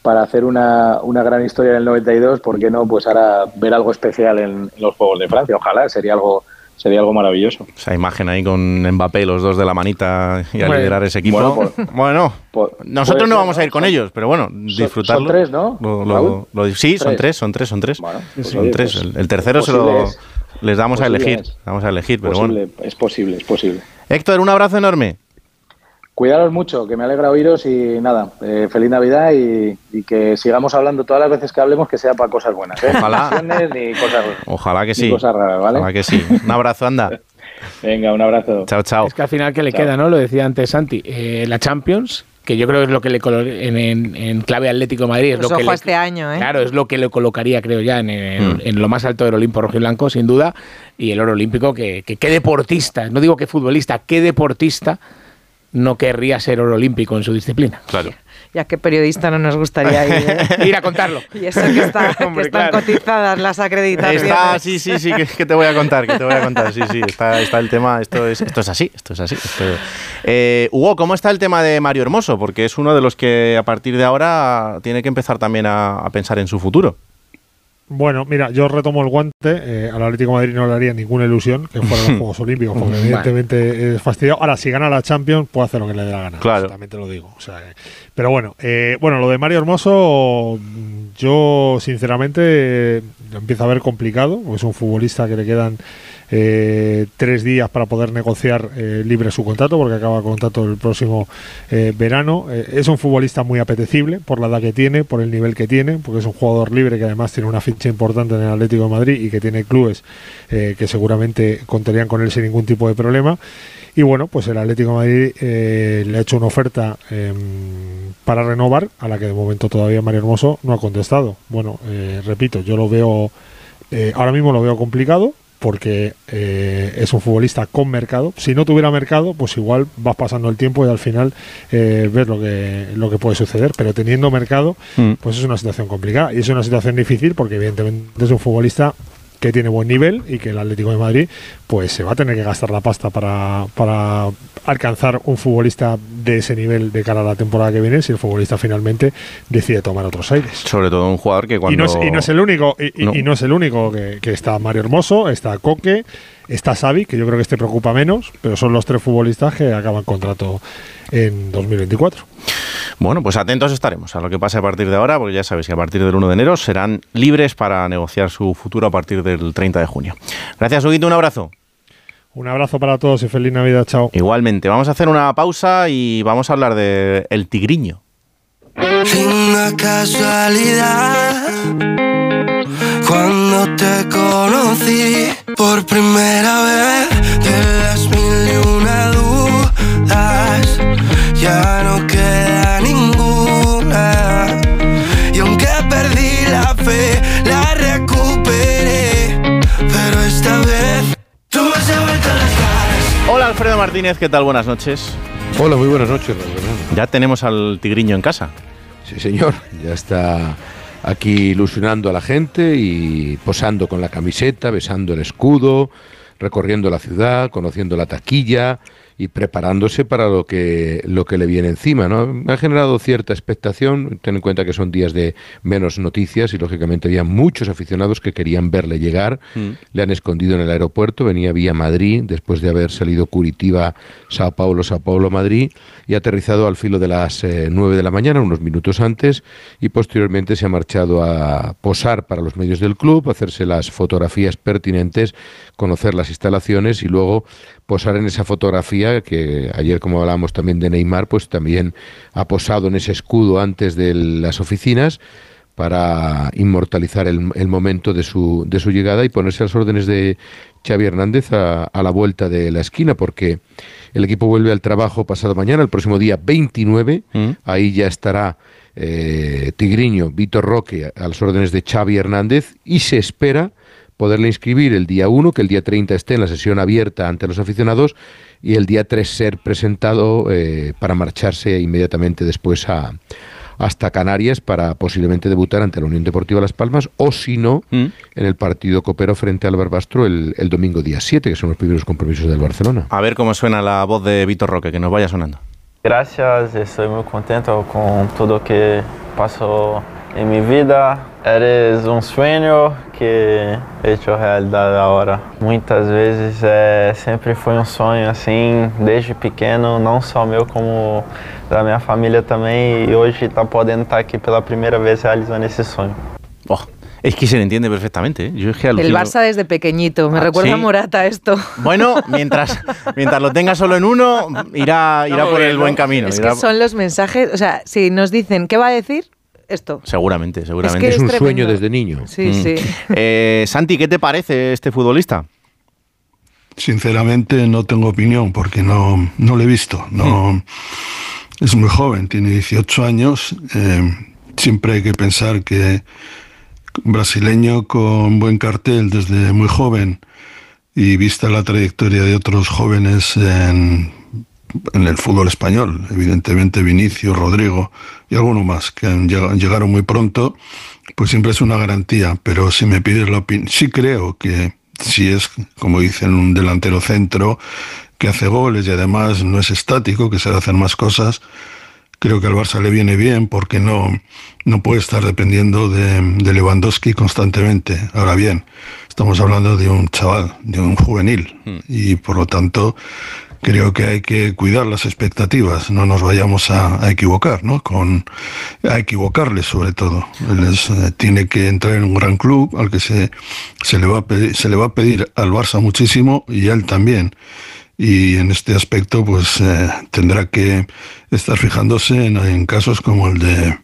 [SPEAKER 14] para hacer una, una gran historia en el 92, ¿por qué no? Pues ahora ver algo especial en, en los Juegos de Francia. Ojalá, sería algo, sería algo maravilloso.
[SPEAKER 2] Esa imagen ahí con Mbappé, los dos de la manita y a
[SPEAKER 14] Bueno,
[SPEAKER 2] liderar ese equipo.
[SPEAKER 14] bueno,
[SPEAKER 2] Bueno,
[SPEAKER 14] por-
[SPEAKER 2] nosotros no
[SPEAKER 14] ser,
[SPEAKER 2] vamos a ir con
[SPEAKER 14] Son-
[SPEAKER 2] ellos, pero bueno, disfrutarlo.
[SPEAKER 14] son tres, ¿no,
[SPEAKER 2] Lo- lo-
[SPEAKER 14] Raúl?
[SPEAKER 2] lo- sí, son
[SPEAKER 14] Tres.
[SPEAKER 2] son tres, son tres.
[SPEAKER 14] pues
[SPEAKER 2] son
[SPEAKER 14] oye,
[SPEAKER 2] tres.
[SPEAKER 14] pues
[SPEAKER 2] el, el tercero se lo
[SPEAKER 14] es.
[SPEAKER 2] les damos a
[SPEAKER 14] Posible
[SPEAKER 2] elegir.
[SPEAKER 14] es.
[SPEAKER 2] Vamos a elegir, pero
[SPEAKER 14] Posible,
[SPEAKER 2] bueno.
[SPEAKER 14] Es posible, es posible.
[SPEAKER 2] Héctor, un abrazo enorme.
[SPEAKER 14] Cuidaros mucho, que me alegra oíros y nada, eh, feliz Navidad y, y que sigamos hablando todas las veces que hablemos que sea para cosas buenas. ¿eh?
[SPEAKER 2] Ojalá.
[SPEAKER 14] Ni ni cosas,
[SPEAKER 2] Ojalá que
[SPEAKER 14] ni
[SPEAKER 2] sí.
[SPEAKER 14] cosas raras, ¿vale?
[SPEAKER 2] Ojalá que sí. Un abrazo, anda. [laughs]
[SPEAKER 14] Venga, un abrazo.
[SPEAKER 2] Chao, chao.
[SPEAKER 13] Es que al final, ¿qué le
[SPEAKER 14] Chao.
[SPEAKER 13] queda, no? Lo decía antes Santi. eh, la Champions, que yo creo que es lo que le en, en- en clave Atlético de Madrid. Es
[SPEAKER 11] Pues
[SPEAKER 13] lo que
[SPEAKER 11] ojo
[SPEAKER 13] le-
[SPEAKER 11] este año, ¿eh?
[SPEAKER 13] Claro, es lo que le colocaría, creo ya, en, en-
[SPEAKER 2] Mm.
[SPEAKER 13] en lo más alto del Olimpo rojiblanco, sin duda. Y el oro olímpico, que, que qué deportista, no digo que futbolista, qué deportista no querría ser oro olímpico en su disciplina.
[SPEAKER 2] Claro.
[SPEAKER 11] Ya que periodista no nos gustaría ir. ¿eh? [laughs]
[SPEAKER 13] Ir a contarlo. [laughs]
[SPEAKER 11] Y eso que, está, [laughs] que
[SPEAKER 13] Hombre,
[SPEAKER 11] están
[SPEAKER 13] claro.
[SPEAKER 11] cotizadas las acreditaciones.
[SPEAKER 2] Está, sí, sí, sí, que, que te voy a contar, que te voy a contar, sí, sí, está, está el tema, esto es, esto es así, esto es así. esto- Eh, Hugo, ¿cómo está el tema de Mario Hermoso? Porque es uno de los que a partir de ahora tiene que empezar también a, a pensar en su futuro.
[SPEAKER 12] Bueno, mira, yo retomo el guante. eh, al Atlético de Madrid no le haría ninguna ilusión que fuera los [laughs] Juegos Olímpicos, porque evidentemente es fastidiado. Ahora, si gana la Champions, puede hacer lo que le dé la gana.
[SPEAKER 2] Claro.
[SPEAKER 12] También te lo digo. o sea, eh, pero bueno, eh, bueno, lo de Mario Hermoso, yo sinceramente eh, lo empiezo a ver complicado. porque Es un futbolista que le quedan eh, tres días para poder negociar eh, libre su contrato, porque acaba contrato el próximo eh, verano. Es un futbolista muy apetecible por la edad que tiene, por el nivel que tiene, porque es un jugador libre que además tiene una ficha importante en el Atlético de Madrid y que tiene clubes que seguramente contarían con él sin ningún tipo de problema. Y bueno, pues el Atlético de Madrid le ha hecho una oferta em, para renovar, a la que de momento todavía Mario Hermoso no ha contestado. Bueno, repito, yo lo veo, ahora mismo lo veo complicado porque eh, es un futbolista con mercado. Si no tuviera mercado, pues igual vas pasando el tiempo y al final eh, ves lo que, lo que puede suceder. Pero teniendo mercado,
[SPEAKER 2] Mm.
[SPEAKER 12] pues es una situación complicada y es una situación difícil porque evidentemente es un futbolista que tiene buen nivel y que el Atlético de Madrid pues se va a tener que gastar la pasta para, para alcanzar un futbolista de ese nivel de cara a la temporada que viene si el futbolista finalmente decide tomar otros aires.
[SPEAKER 2] Sobre todo un jugador que cuando...
[SPEAKER 12] Y no, es, y no es el único, y,
[SPEAKER 2] No.
[SPEAKER 12] y no es el único que, que está Mario Hermoso, está Coque, está Xavi, que yo creo que este preocupa menos, pero son los tres futbolistas que acaban contrato en 2024.
[SPEAKER 2] Bueno, pues atentos estaremos a lo que pase a partir de ahora, porque ya sabéis que a partir del 1 de enero serán libres para negociar su futuro a partir del 30 de junio. Gracias, Huguito, un abrazo.
[SPEAKER 12] Un abrazo para todos y feliz Navidad, chao.
[SPEAKER 2] Igualmente, vamos a hacer una pausa y vamos a hablar de El Tigriño.
[SPEAKER 15] Linda casualidad. Cuando te conocí por primera vez, de las mil y una ya no queda ninguna. Y aunque perdí la fe, la recuperé. Pero esta vez tú me has devuelto las ganas.
[SPEAKER 2] Hola Alfredo Martínez, ¿qué tal? Buenas noches.
[SPEAKER 16] Hola, muy buenas noches.
[SPEAKER 2] Ya tenemos al tigriño en casa.
[SPEAKER 16] Sí, señor, ya está aquí ilusionando a la gente y posando con la camiseta, besando el escudo, recorriendo la ciudad, conociendo la taquilla y preparándose para lo que, lo que le viene encima. ¿no? Ha generado cierta expectación, ten en cuenta que son días de menos noticias y lógicamente había muchos aficionados que querían verle llegar, le han escondido en el aeropuerto, venía vía Madrid después de haber salido Curitiba, Sao Paulo, Sao Paulo, Madrid y ha aterrizado al filo de las eh, 9 de la mañana, unos minutos antes, y posteriormente se ha marchado a posar para los medios del club, hacerse las fotografías pertinentes, conocer las instalaciones y luego posar en esa fotografía que ayer como hablábamos también de Neymar, pues también ha posado en ese escudo antes de las oficinas para inmortalizar el, el momento de su, de su llegada y ponerse a las órdenes de Xavi Hernández a, a la vuelta de la esquina, porque el equipo vuelve al trabajo pasado mañana, el próximo día 29, ahí ya estará eh, Tigriño, Víctor Roque a las órdenes de Xavi Hernández y se espera poderle inscribir el día 1, que el día 30 esté en la sesión abierta ante los aficionados y el día 3 ser presentado eh, para marcharse inmediatamente después a, hasta Canarias para posiblemente debutar ante la Unión Deportiva Las Palmas o si no en el partido copero frente al Barbastro el, el domingo día 7, que son los primeros compromisos del Barcelona.
[SPEAKER 2] A ver cómo suena la voz de Víctor Roque, que nos vaya sonando.
[SPEAKER 17] Gracias, estoy muy contento con todo que pasó en mi vida. Eres un sueño que he hecho realidad ahora. Muitas vezes é, sempre foi um sonho assim, desde pequeno, não só meu, como da minha família também. E hoje está podendo estar aqui pela primeira vez realizando esse sonho.
[SPEAKER 2] Oh, es que se le entiende perfectamente. ¿eh? Yo es que
[SPEAKER 11] El. Barça desde pequeñito, me
[SPEAKER 2] Ah,
[SPEAKER 11] recuerda
[SPEAKER 2] ¿sí?
[SPEAKER 11] a Morata esto.
[SPEAKER 2] Bueno, mientras, mientras lo tenga solo en uno, irá, irá por el buen camino.
[SPEAKER 11] Es
[SPEAKER 2] irá-
[SPEAKER 11] que son los mensajes, o sea, si nos dicen, ¿qué va a decir? Esto.
[SPEAKER 2] Seguramente, seguramente.
[SPEAKER 11] Es que Es un sueño
[SPEAKER 16] desde niño.
[SPEAKER 11] Sí, sí.
[SPEAKER 2] Eh, Santi, ¿qué te parece este futbolista?
[SPEAKER 9] Sinceramente no tengo opinión porque no, no lo he visto. No, Es muy joven, tiene 18 años. eh, siempre hay que pensar que un brasileño con buen cartel desde muy joven y vista la trayectoria de otros jóvenes en, en el fútbol español, evidentemente Vinicio, Rodrigo y alguno más que llegaron muy pronto, pues siempre es una garantía. Pero si me pides la opinión, sí creo que si es, como dicen, un delantero centro que hace goles y además no es estático, que sabe hacer más cosas, creo que al Barça le viene bien porque no, no puede estar dependiendo de, de Lewandowski constantemente. Ahora bien, estamos hablando de un chaval, de un juvenil, y por lo tanto creo que hay que cuidar las expectativas, no nos vayamos a, equivocar, ¿no? Con, a equivocarle sobre todo. Él es, eh, tiene que entrar en un gran club al que se, se, le va a pedir, se le va a pedir al Barça muchísimo y él también y en este aspecto pues eh, tendrá que estar fijándose en, en casos como el de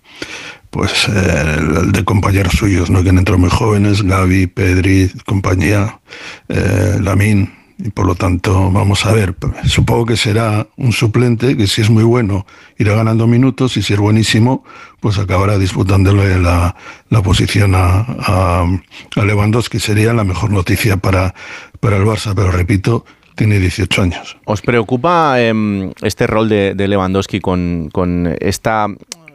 [SPEAKER 9] pues eh, el, de compañeros suyos no que han entrado muy jóvenes Gaby Pedri compañía eh, Lamin y por lo tanto vamos a ver supongo que será un suplente que si es muy bueno irá ganando minutos y si es buenísimo pues acabará disputándole la, la posición a, a, Lewandowski sería la mejor noticia para, para el Barça pero repito tiene 18 años.
[SPEAKER 2] ¿Os preocupa em, este rol de, de Lewandowski con, con esta,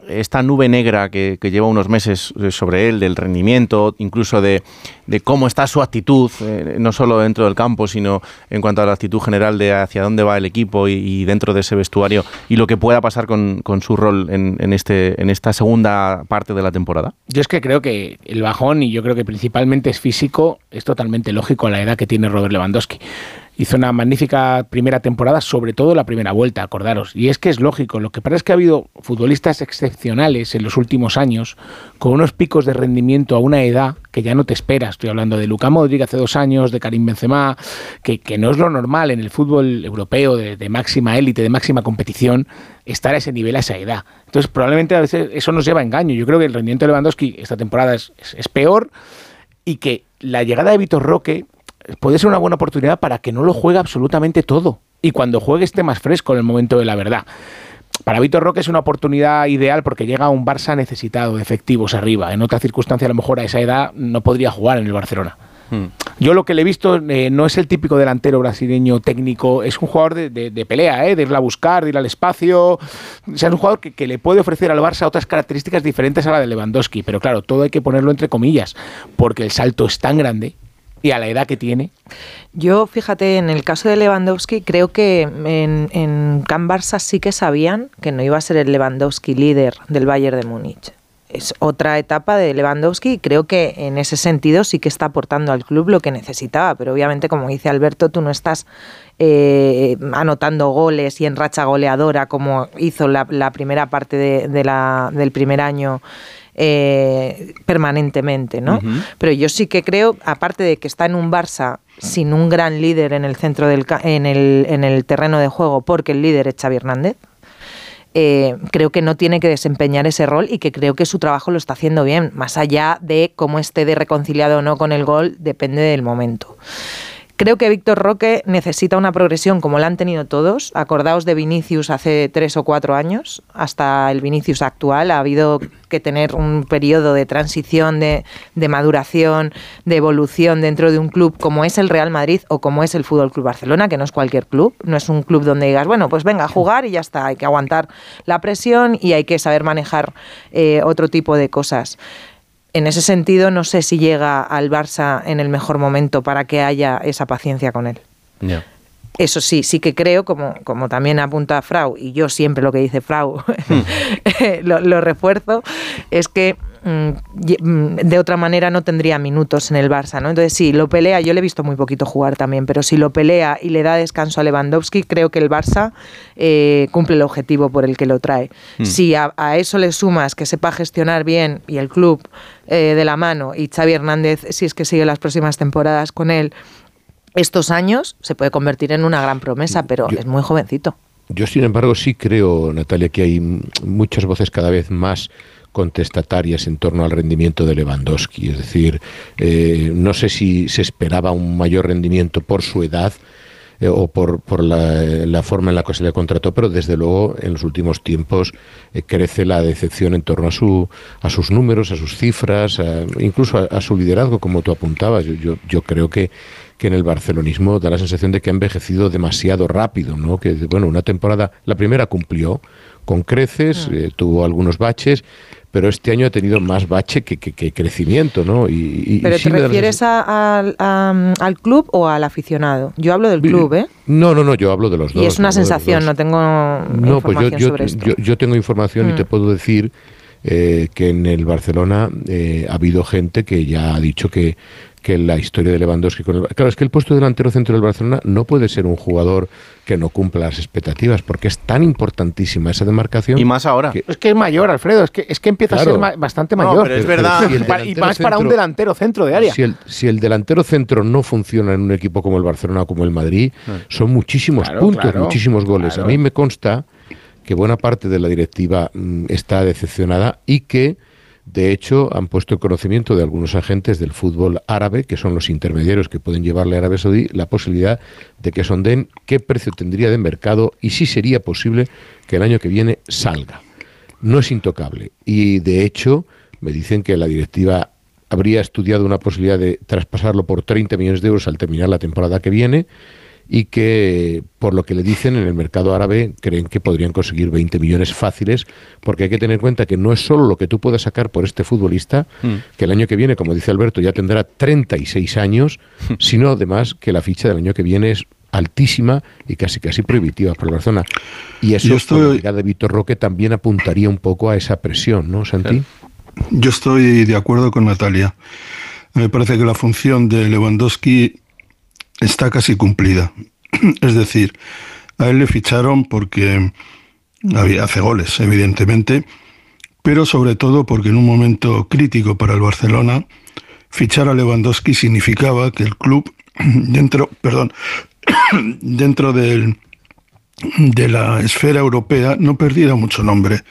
[SPEAKER 2] esta nube negra que, lleva unos meses eh, sobre él, del rendimiento, incluso de, de cómo está su actitud, eh, no solo dentro del campo, sino en cuanto a la actitud general de hacia dónde va el equipo y, y dentro de ese vestuario y lo que pueda pasar con, con su rol en, en este, en esta segunda parte de la temporada?
[SPEAKER 13] Yo es que creo que el bajón, y yo creo que principalmente es físico, es totalmente lógico a la edad que tiene Robert Lewandowski. Hizo una magnífica primera temporada, sobre todo la primera vuelta, acordaros. Y es que es lógico, lo que pasa es que ha habido futbolistas excepcionales en los últimos años, con unos picos de rendimiento a una edad que ya no te esperas. Estoy hablando de Luka Modric hace dos años, de Karim Benzema, que, no es lo normal en el fútbol europeo de, máxima élite, de máxima competición, estar a ese nivel, a esa edad. Entonces, probablemente a veces eso nos lleva a engaño. Yo creo que el rendimiento de Lewandowski esta temporada es, es- es peor y que la llegada de Vitor Roque puede ser una buena oportunidad para que no lo juegue absolutamente todo. Y cuando juegue esté más fresco en el momento de la verdad. Para Vitor Roque es una oportunidad ideal porque llega a un Barça necesitado de efectivos arriba. En otra circunstancia, a lo mejor a esa edad no podría jugar en el Barcelona. Yo lo que le he visto eh, no es el típico delantero brasileño técnico, es un jugador de, de- de pelea, ¿eh? de irla a buscar, de ir al espacio. O sea, es un jugador que, que le puede ofrecer al Barça otras características diferentes a la de Lewandowski. Pero claro, todo hay que ponerlo entre comillas, porque el salto es tan grande y a la edad que tiene.
[SPEAKER 11] Yo, fíjate, en el caso de Lewandowski, creo que en, en Can Barça sí que sabían que no iba a ser el Lewandowski líder del Bayern de Múnich. Es otra etapa de Lewandowski y creo que en ese sentido sí que está aportando al club lo que necesitaba. Pero obviamente, como dice Alberto, tú no estás eh, anotando goles y en racha goleadora como hizo la, primera parte de la- del primer año eh, permanentemente, ¿no? Pero yo sí que creo, aparte de que está en un Barça sin un gran líder en el centro del en el, en el terreno de juego, porque el líder es Xavi Hernández. eh, creo que no tiene que desempeñar ese rol y que creo que su trabajo lo está haciendo bien. Más allá de cómo esté de reconciliado o no con el gol, depende del momento. Creo que Víctor Roque necesita una progresión como la han tenido todos. Acordaos de Vinicius hace tres o cuatro años, hasta el Vinicius actual. Ha habido que tener un periodo de transición, de, maduración, de evolución dentro de un club como es el Real Madrid o como es el Fútbol Club Barcelona, que no es cualquier club. No es un club donde digas, bueno, pues venga a jugar y ya está. Hay que aguantar la presión y hay que saber manejar eh, otro tipo de cosas en ese sentido, no sé si llega al Barça en el mejor momento para que haya esa paciencia con él. Eso sí, sí que creo, como, como también apunta Frau, y yo siempre lo que dice Frau [laughs] lo, lo refuerzo, es que de otra manera no tendría minutos en el Barça, ¿no? Entonces, si lo pelea, yo le he visto muy poquito jugar también, pero si lo pelea y le da descanso a Lewandowski, creo que el Barça eh, cumple el objetivo por el que lo trae.
[SPEAKER 18] Mm.
[SPEAKER 11] Si a, a eso le sumas que sepa gestionar bien y el club eh, de la mano y Xavi Hernández, si es que sigue las próximas temporadas con él, estos años se puede convertir en una gran promesa, pero es muy jovencito.
[SPEAKER 16] Yo, sin embargo, sí creo, Natalia, que hay muchas voces cada vez más contestatarias en torno al rendimiento de Lewandowski. Es decir, eh, no sé si se esperaba un mayor rendimiento por su edad eh, o por, por la, la forma en la que se le contrató, pero desde luego en los últimos tiempos eh, crece la decepción en torno a, su, a sus números, a sus cifras, a- incluso a, a su liderazgo, como tú apuntabas. Yo, yo, yo creo que que en el barcelonismo da la sensación de que ha envejecido demasiado rápido, ¿no? Que bueno, una temporada, la primera cumplió con creces, eh, tuvo algunos baches, pero este año ha tenido más bache que, que- que crecimiento, ¿no? Y, y- y
[SPEAKER 11] ¿Pero
[SPEAKER 16] sí
[SPEAKER 11] te refieres a- al- a- al club o al aficionado? Yo hablo del club, ¿eh?
[SPEAKER 16] No, no, no, yo hablo de los dos.
[SPEAKER 11] Y es una sensación, no tengo
[SPEAKER 16] No, pues
[SPEAKER 11] información
[SPEAKER 16] yo, yo,
[SPEAKER 11] sobre esto.
[SPEAKER 16] yo, yo tengo información y
[SPEAKER 11] Mm.
[SPEAKER 16] te puedo decir eh, que en el Barcelona eh, ha habido gente que ya ha dicho que, que la historia de Lewandowski con el, claro es que el puesto de delantero centro del Barcelona no puede ser un jugador que no cumpla las expectativas porque es tan importantísima esa demarcación
[SPEAKER 2] y más ahora
[SPEAKER 13] Es que es mayor, Alfredo, es que, es que empieza a ser ma- bastante
[SPEAKER 16] No,
[SPEAKER 13] mayor.
[SPEAKER 16] pero es verdad. si
[SPEAKER 13] y
[SPEAKER 16] delantero
[SPEAKER 13] más para un
[SPEAKER 16] centro-
[SPEAKER 13] delantero centro de área.
[SPEAKER 16] Si el, si el delantero centro no funciona en un equipo como el Barcelona o como el Madrid, son muchísimos
[SPEAKER 13] Claro,
[SPEAKER 16] puntos,
[SPEAKER 13] claro,
[SPEAKER 16] muchísimos goles.
[SPEAKER 13] claro.
[SPEAKER 16] A mí me consta que buena parte de la directiva mm, está decepcionada y que, de hecho, han puesto en conocimiento de algunos agentes del fútbol árabe, que son los intermediarios que pueden llevarle a Arabia Saudí, la posibilidad de que sonden qué precio tendría de mercado y si sería posible que el año que viene salga no es intocable. Y de hecho, me dicen que la directiva habría estudiado una posibilidad de traspasarlo por 30 millones de euros al terminar la temporada que viene y que, por lo que le dicen en el mercado árabe, creen que podrían conseguir 20 millones fáciles, porque hay que tener en cuenta que no es solo lo que tú puedas sacar por este futbolista, que el año que viene, como dice Alberto, ya tendrá 36 años, [laughs] sino además que la ficha del año que viene es altísima y casi casi prohibitiva para el Barcelona. Y eso,
[SPEAKER 9] Yo estoy-
[SPEAKER 16] con la llegada de Víctor Roque, también apuntaría un poco a esa presión, ¿no, Santi?
[SPEAKER 9] Yo estoy de acuerdo con Natalia. Me parece que la función de Lewandowski está casi cumplida. [clears throat] es decir, a él le ficharon porque había, hace goles, evidentemente, pero sobre todo porque en un momento crítico para el Barcelona, fichar a Lewandowski significaba que el club [clears throat] dentro, perdón, [clears throat] dentro del de la esfera europea no perdiera mucho nombre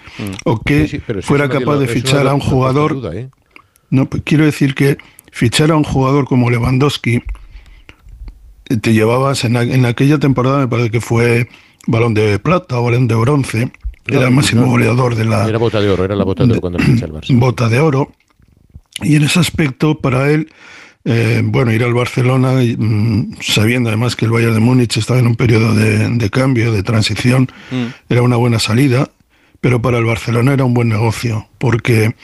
[SPEAKER 9] o que
[SPEAKER 16] Sí, sí,
[SPEAKER 9] fuera capaz de fichar a un jugador
[SPEAKER 16] duda, ¿eh?
[SPEAKER 9] no, pues quiero decir que fichar a un jugador como Lewandowski te llevabas en, en aquella temporada, me parece que fue balón de plata o balón de bronce,
[SPEAKER 16] No,
[SPEAKER 9] era el máximo
[SPEAKER 16] no,
[SPEAKER 9] goleador de la
[SPEAKER 16] Era bota de oro, era la bota de oro cuando ficha el Barça. [clears throat]
[SPEAKER 9] bota de oro. Y en ese aspecto, para él, eh, bueno, ir al Barcelona, y, mm, sabiendo además que el Bayern de Múnich estaba en un periodo de, de cambio, de transición, era una buena salida, pero para el Barcelona era un buen negocio, porque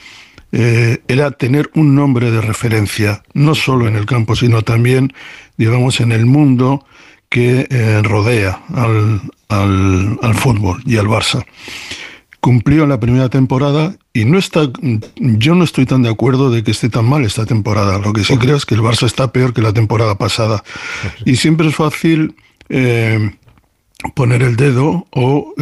[SPEAKER 9] eh, era tener un nombre de referencia, no solo en el campo, sino también, digamos, en el mundo que eh, rodea al, al- al fútbol y al Barça. Cumplió la primera temporada y no está, yo no estoy tan de acuerdo de que esté tan mal esta temporada. Lo que sí creo es que el Barça está peor que la temporada pasada. Y siempre es fácil eh, poner el dedo o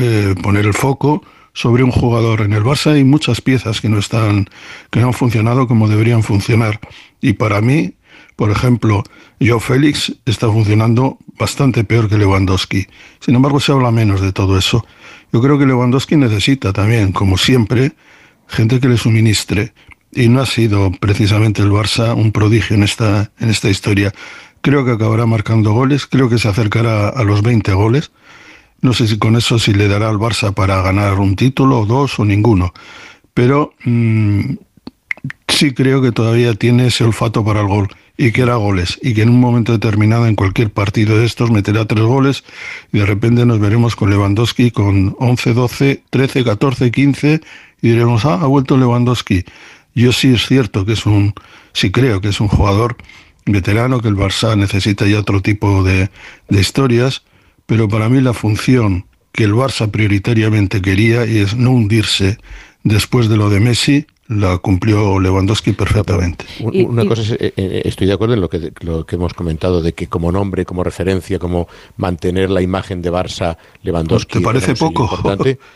[SPEAKER 9] poner el foco sobre un jugador. En el Barça hay muchas piezas que no están, que no han funcionado como deberían funcionar. Y para mí, por ejemplo, Joe Félix está funcionando bastante peor que Lewandowski. Sin embargo, se habla menos de todo eso. Yo creo que Lewandowski necesita también, como siempre, gente que le suministre. Y no ha sido precisamente el Barça un prodigio en esta, en esta historia. Creo que acabará marcando goles, creo que se acercará a los 20 goles. No sé si con eso si le dará al Barça para ganar un título, o dos o ninguno. Pero mm, sí creo que todavía tiene ese olfato para el gol y que era goles y que en un momento determinado en cualquier partido de estos meterá tres goles y de repente nos veremos con Lewandowski con 11, 12, 13, 14, 15 y diremos, ah, ha vuelto Lewandowski. Yo sí es cierto que es un, sí creo que es un jugador veterano, que el Barça necesita ya otro tipo de, de historias, pero para mí la función que el Barça prioritariamente quería y es no hundirse después de lo de Messi, la cumplió Lewandowski perfectamente.
[SPEAKER 16] Una cosa es, eh, eh, estoy de acuerdo en lo que, lo que hemos comentado, de que como nombre, como referencia, como mantener la imagen de Barça, Lewandowski.
[SPEAKER 9] ¿Te parece poco?
[SPEAKER 16] importante. [laughs]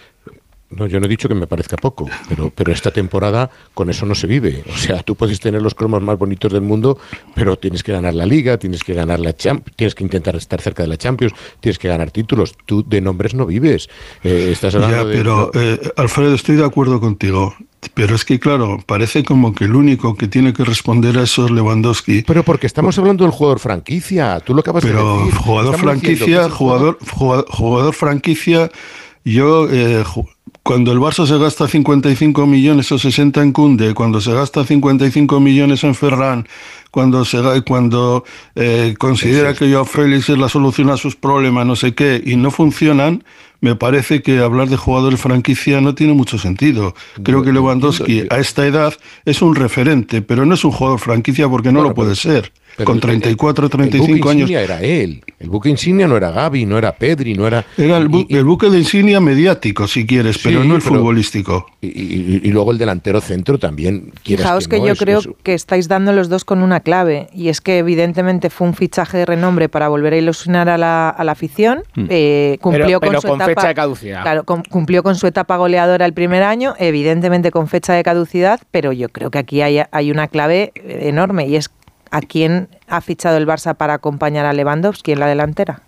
[SPEAKER 16] No, yo no he dicho que me parezca poco, pero, pero esta temporada con eso no se vive. O sea, tú puedes tener los cromos más bonitos del mundo, pero tienes que ganar la Liga, tienes que ganar la Champions, tienes que intentar estar cerca de la Champions, tienes que ganar títulos. Tú de nombres no vives. Eh, estás hablando
[SPEAKER 9] Ya,
[SPEAKER 16] de-
[SPEAKER 9] pero eh, Alfredo, estoy de acuerdo contigo. Pero es que, claro, parece como que el único que tiene que responder a eso es Lewandowski.
[SPEAKER 16] Pero porque estamos hablando del jugador franquicia. Tú lo acabas de
[SPEAKER 9] Pero
[SPEAKER 16] decir.
[SPEAKER 9] jugador franquicia, jugador, jugador, jugador franquicia, yo eh, ju- cuando el Barça se gasta 55 millones o 60 en Cunde, cuando se gasta 55 millones en Ferran, cuando se cuando eh, considera que Joao Félix es la solución a sus problemas, no sé qué, y no funcionan, me parece que hablar de jugadores franquicia no tiene mucho sentido. Creo que Lewandowski a esta edad es un referente, pero no es un jugador franquicia porque no lo puede ser.
[SPEAKER 16] Pero
[SPEAKER 9] Con
[SPEAKER 16] el-
[SPEAKER 9] 34,
[SPEAKER 16] el
[SPEAKER 9] 35
[SPEAKER 16] buque
[SPEAKER 9] años.
[SPEAKER 16] insignia era él. El buque insignia no era Gaby, no era Pedri, no era.
[SPEAKER 9] Era el, bu- el buque de insignia mediático, si quieres, pero
[SPEAKER 16] Sí,
[SPEAKER 9] no el
[SPEAKER 16] pero-
[SPEAKER 9] futbolístico.
[SPEAKER 16] Y, y- y luego el delantero centro también.
[SPEAKER 11] Fijaos que,
[SPEAKER 16] no,
[SPEAKER 11] yo
[SPEAKER 16] es-
[SPEAKER 11] creo
[SPEAKER 16] es-
[SPEAKER 11] que estáis dando los dos con una clave y es que evidentemente fue un fichaje de renombre para volver a ilusionar a la, a la afición.
[SPEAKER 13] Hmm.
[SPEAKER 11] eh, cumplió
[SPEAKER 13] Pero-
[SPEAKER 11] con
[SPEAKER 13] pero
[SPEAKER 11] su
[SPEAKER 13] con
[SPEAKER 11] etapa,
[SPEAKER 13] fecha de caducidad.
[SPEAKER 11] Claro, cum- cumplió con su etapa goleadora el primer año, evidentemente con fecha de caducidad, pero yo creo que aquí hay, hay una clave eh, enorme y es a quién ha fichado el Barça para acompañar a Lewandowski en la delantera.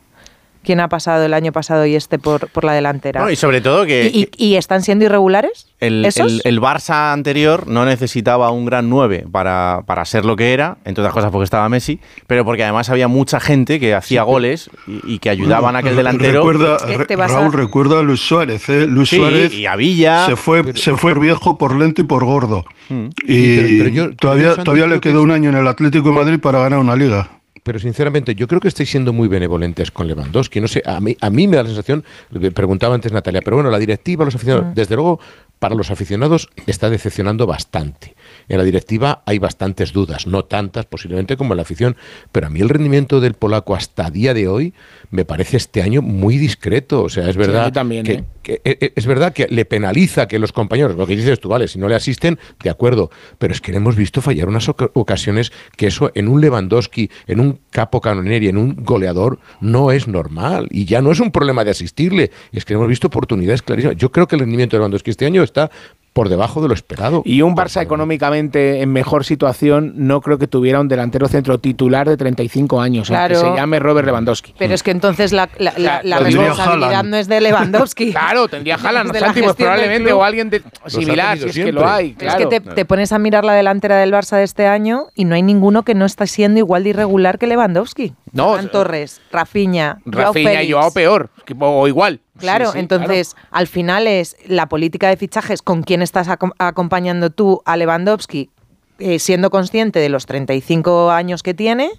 [SPEAKER 11] ¿Quién ha pasado el año pasado y este por, por la delantera?
[SPEAKER 2] No, y sobre todo que,
[SPEAKER 11] ¿Y, y- y están siendo irregulares?
[SPEAKER 2] El,
[SPEAKER 11] ¿Esos?
[SPEAKER 2] el- el Barça anterior no necesitaba un gran 9 para, para ser lo que era, entre otras cosas porque estaba Messi, pero porque además había mucha gente que hacía goles y, y que ayudaban a aquel delantero.
[SPEAKER 9] Recuerda,
[SPEAKER 11] Es que
[SPEAKER 9] Ra-
[SPEAKER 11] te vas a-
[SPEAKER 9] Raúl, recuerda a Luis Suárez. ¿eh? Luis
[SPEAKER 2] Sí,
[SPEAKER 9] Suárez
[SPEAKER 2] y a Villa.
[SPEAKER 9] se fue, se fue viejo por lento y por gordo.
[SPEAKER 2] Mm.
[SPEAKER 9] Y
[SPEAKER 16] Sí, pero- pero yo-
[SPEAKER 9] todavía, todavía le
[SPEAKER 16] que
[SPEAKER 9] quedó un año en el Atlético de Madrid para ganar una liga.
[SPEAKER 16] Pero sinceramente, yo creo que estáis siendo muy benevolentes con Lewandowski. No sé, a mí, a mí me da la sensación, que preguntaba antes Natalia, pero bueno, la directiva, los aficionados,
[SPEAKER 11] Mm.
[SPEAKER 16] desde luego, para los aficionados está decepcionando bastante. En la directiva hay bastantes dudas, no tantas posiblemente como en la afición, pero a mí el rendimiento del polaco hasta día de hoy me parece este año muy discreto. O sea, es verdad,
[SPEAKER 13] también,
[SPEAKER 16] que,
[SPEAKER 13] ¿eh?
[SPEAKER 16] que- eh, es verdad que le penaliza que los compañeros, lo que dices tú, vale, si no le asisten, de acuerdo, pero es que le hemos visto fallar unas oca- ocasiones que eso en un Lewandowski, en un capo canonieri, en un goleador, no es normal. Y ya no es un problema de asistirle, es que hemos visto oportunidades clarísimas. Yo creo que el rendimiento de Lewandowski este año está por debajo de lo esperado.
[SPEAKER 13] Y un Barça económicamente en mejor situación no creo que tuviera un delantero centro titular de 35 años,
[SPEAKER 11] Claro.
[SPEAKER 13] aunque se llame Robert Lewandowski.
[SPEAKER 11] Pero es que entonces la, la- la- la responsabilidad
[SPEAKER 13] Haaland.
[SPEAKER 11] no es de Lewandowski.
[SPEAKER 13] Claro, tendría [laughs] Haaland, Santi, pues probablemente, o alguien de, similar, si es que lo hay.
[SPEAKER 11] Pero Es
[SPEAKER 13] claro.
[SPEAKER 11] que te, te pones a mirar la delantera del Barça de este año y no hay ninguno que no está siendo igual de irregular que Lewandowski.
[SPEAKER 13] No,
[SPEAKER 11] Ferran Torres, Rafinha, Joao
[SPEAKER 13] Rafinha
[SPEAKER 11] Félix.
[SPEAKER 13] y Joao peor, o igual.
[SPEAKER 11] Claro,
[SPEAKER 13] Sí, sí,
[SPEAKER 11] entonces al final es la política de fichajes con quién estás acom- acompañando tú a Lewandowski, eh, siendo consciente de los 35 años que tiene.